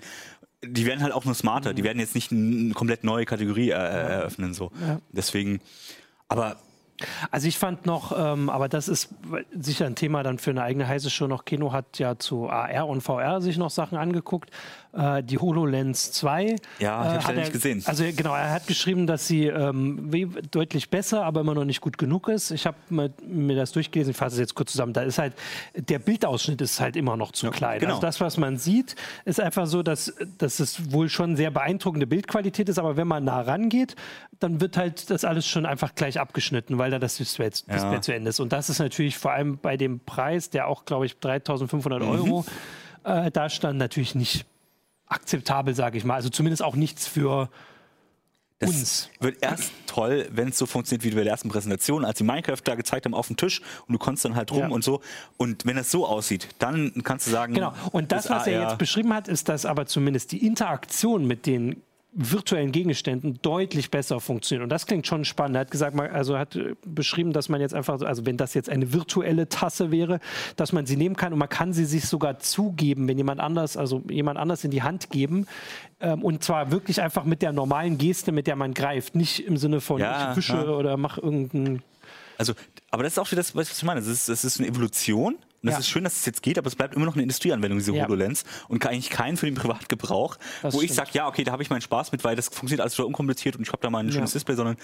Die werden halt auch nur smarter, mhm. die werden jetzt nicht eine komplett neue Kategorie äh, eröffnen, so. Deswegen, aber also ich fand noch, ähm, aber das ist sicher ein Thema dann für eine eigene heiße Show noch. Keno hat ja zu AR und VR sich noch Sachen angeguckt. Äh, die HoloLens 2. Ja, ich habe äh, nicht gesehen. Also genau, er hat geschrieben, dass sie ähm, deutlich besser, aber immer noch nicht gut genug ist. Ich habe mir das durchgelesen, ich fasse es jetzt kurz zusammen. Da ist halt, der Bildausschnitt ist halt immer noch zu ja, klein. Genau. Also das, was man sieht, ist einfach so, dass, dass es wohl schon sehr beeindruckende Bildqualität ist, aber wenn man nah rangeht, dann wird halt das alles schon einfach gleich abgeschnitten, weil da das Display, Display ja. zu Ende ist. Und das ist natürlich vor allem bei dem Preis, der auch, glaube ich, 3500 mhm. Euro äh, da stand, natürlich nicht akzeptabel, sage ich mal. Also zumindest auch nichts für das uns. wird erst toll, wenn es so funktioniert wie bei der ersten Präsentation, als die Minecraft da gezeigt haben auf dem Tisch und du konntest dann halt rum ja. und so. Und wenn das so aussieht, dann kannst du sagen. Genau. Und das, was er jetzt beschrieben hat, ist, dass aber zumindest die Interaktion mit den virtuellen Gegenständen deutlich besser funktionieren. Und das klingt schon spannend. Er hat gesagt, also hat äh, beschrieben, dass man jetzt einfach, also wenn das jetzt eine virtuelle Tasse wäre, dass man sie nehmen kann und man kann sie sich sogar zugeben, wenn jemand anders, also jemand anders in die Hand geben. Ähm, und zwar wirklich einfach mit der normalen Geste, mit der man greift. Nicht im Sinne von ja, ich wische ja. oder mach irgendeinen also, aber das ist auch wieder das, was ich meine. Das ist, das ist eine Evolution. Und das ja. ist schön, dass es jetzt geht, aber es bleibt immer noch eine Industrieanwendung, diese ja. HoloLens. Und eigentlich keinen für den Privatgebrauch, das wo stimmt. ich sage, ja, okay, da habe ich meinen Spaß mit, weil das funktioniert alles total unkompliziert und ich habe da mal ein schönes ja. Display, sondern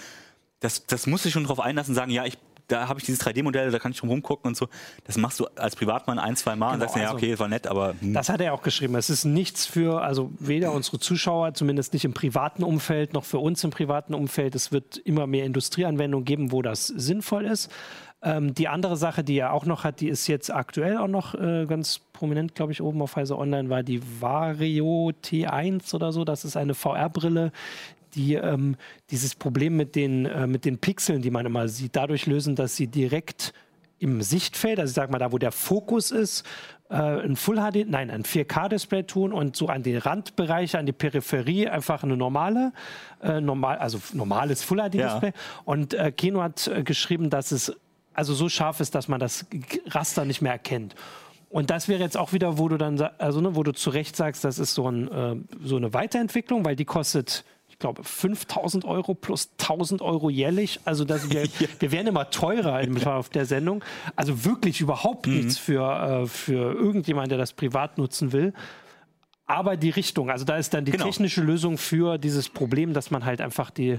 das, das muss ich schon drauf einlassen, sagen, ja, ich da habe ich dieses 3D-Modell, da kann ich drum rumgucken und so. Das machst du als Privatmann ein, zwei Mal genau, und sagst, also, ja, okay, war nett, aber. Hm. Das hat er auch geschrieben. Es ist nichts für, also weder unsere Zuschauer, zumindest nicht im privaten Umfeld, noch für uns im privaten Umfeld. Es wird immer mehr Industrieanwendungen geben, wo das sinnvoll ist. Ähm, die andere Sache, die er auch noch hat, die ist jetzt aktuell auch noch äh, ganz prominent, glaube ich, oben auf Heise Online, war die Vario T1 oder so. Das ist eine VR-Brille, die ähm, dieses Problem mit den, äh, mit den Pixeln, die man immer sieht, dadurch lösen, dass sie direkt im Sichtfeld, also ich sag mal da, wo der Fokus ist, äh, ein Full HD, nein, ein 4K-Display tun und so an die Randbereiche, an die Peripherie einfach eine normale, äh, normal, also normales Full HD-Display. Ja. Und äh, Keno hat äh, geschrieben, dass es also so scharf ist, dass man das Raster nicht mehr erkennt. Und das wäre jetzt auch wieder, wo du dann, also ne, wo du zu Recht sagst, das ist so, ein, äh, so eine Weiterentwicklung, weil die kostet ich glaube, 5000 Euro plus 1000 Euro jährlich. Also das, wir, wir werden immer teurer auf der Sendung. Also wirklich überhaupt mhm. nichts für, äh, für irgendjemand, der das privat nutzen will. Aber die Richtung, also da ist dann die genau. technische Lösung für dieses Problem, dass man halt einfach die,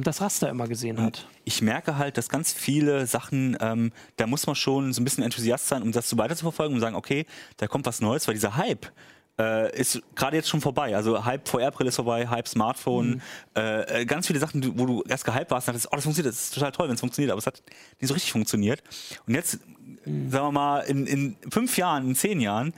das Raster immer gesehen hat. Ich merke halt, dass ganz viele Sachen, ähm, da muss man schon so ein bisschen Enthusiast sein, um das so weiter zu verfolgen und sagen, okay, da kommt was Neues, weil dieser Hype, äh, ist gerade jetzt schon vorbei. Also Hype VR-Brille ist vorbei, Hype Smartphone, mhm. äh, ganz viele Sachen, wo du erst gehypt warst und dachtest, oh, das funktioniert, das ist total toll, wenn es funktioniert, aber es hat nicht so richtig funktioniert. Und jetzt, mhm. sagen wir mal, in, in fünf Jahren, in zehn Jahren,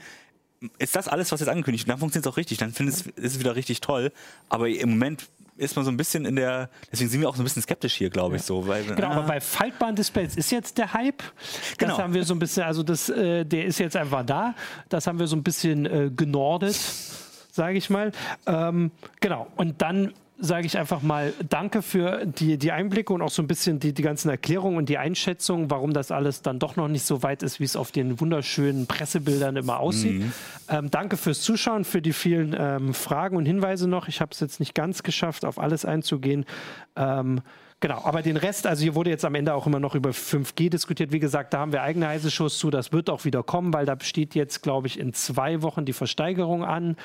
ist das alles, was jetzt angekündigt wird, dann funktioniert es auch richtig, dann findest ist es wieder richtig toll. Aber im Moment ist man so ein bisschen in der, deswegen sind wir auch so ein bisschen skeptisch hier, glaube ich, so. Weil, genau, ah. aber bei faltbaren Displays ist jetzt der Hype. Das genau. haben wir so ein bisschen, also das, äh, der ist jetzt einfach da. Das haben wir so ein bisschen äh, genordet, sage ich mal. Ähm, genau, und dann sage ich einfach mal Danke für die, die Einblicke und auch so ein bisschen die, die ganzen Erklärungen und die Einschätzung, warum das alles dann doch noch nicht so weit ist, wie es auf den wunderschönen Pressebildern immer aussieht. Mhm. Ähm, danke fürs Zuschauen, für die vielen ähm, Fragen und Hinweise noch. Ich habe es jetzt nicht ganz geschafft, auf alles einzugehen. Ähm, Genau, aber den Rest, also hier wurde jetzt am Ende auch immer noch über 5G diskutiert. Wie gesagt, da haben wir eigene heiße Shows zu. Das wird auch wieder kommen, weil da steht jetzt, glaube ich, in zwei Wochen die Versteigerung an,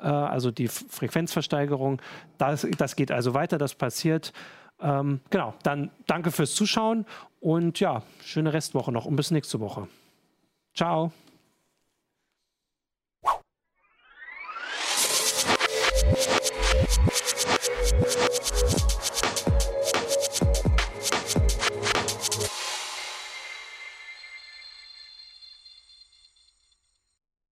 äh, also die Frequenzversteigerung. Das, das geht also weiter, das passiert. Ähm, genau, dann danke fürs Zuschauen und ja, schöne Restwoche noch und bis nächste Woche. Ciao.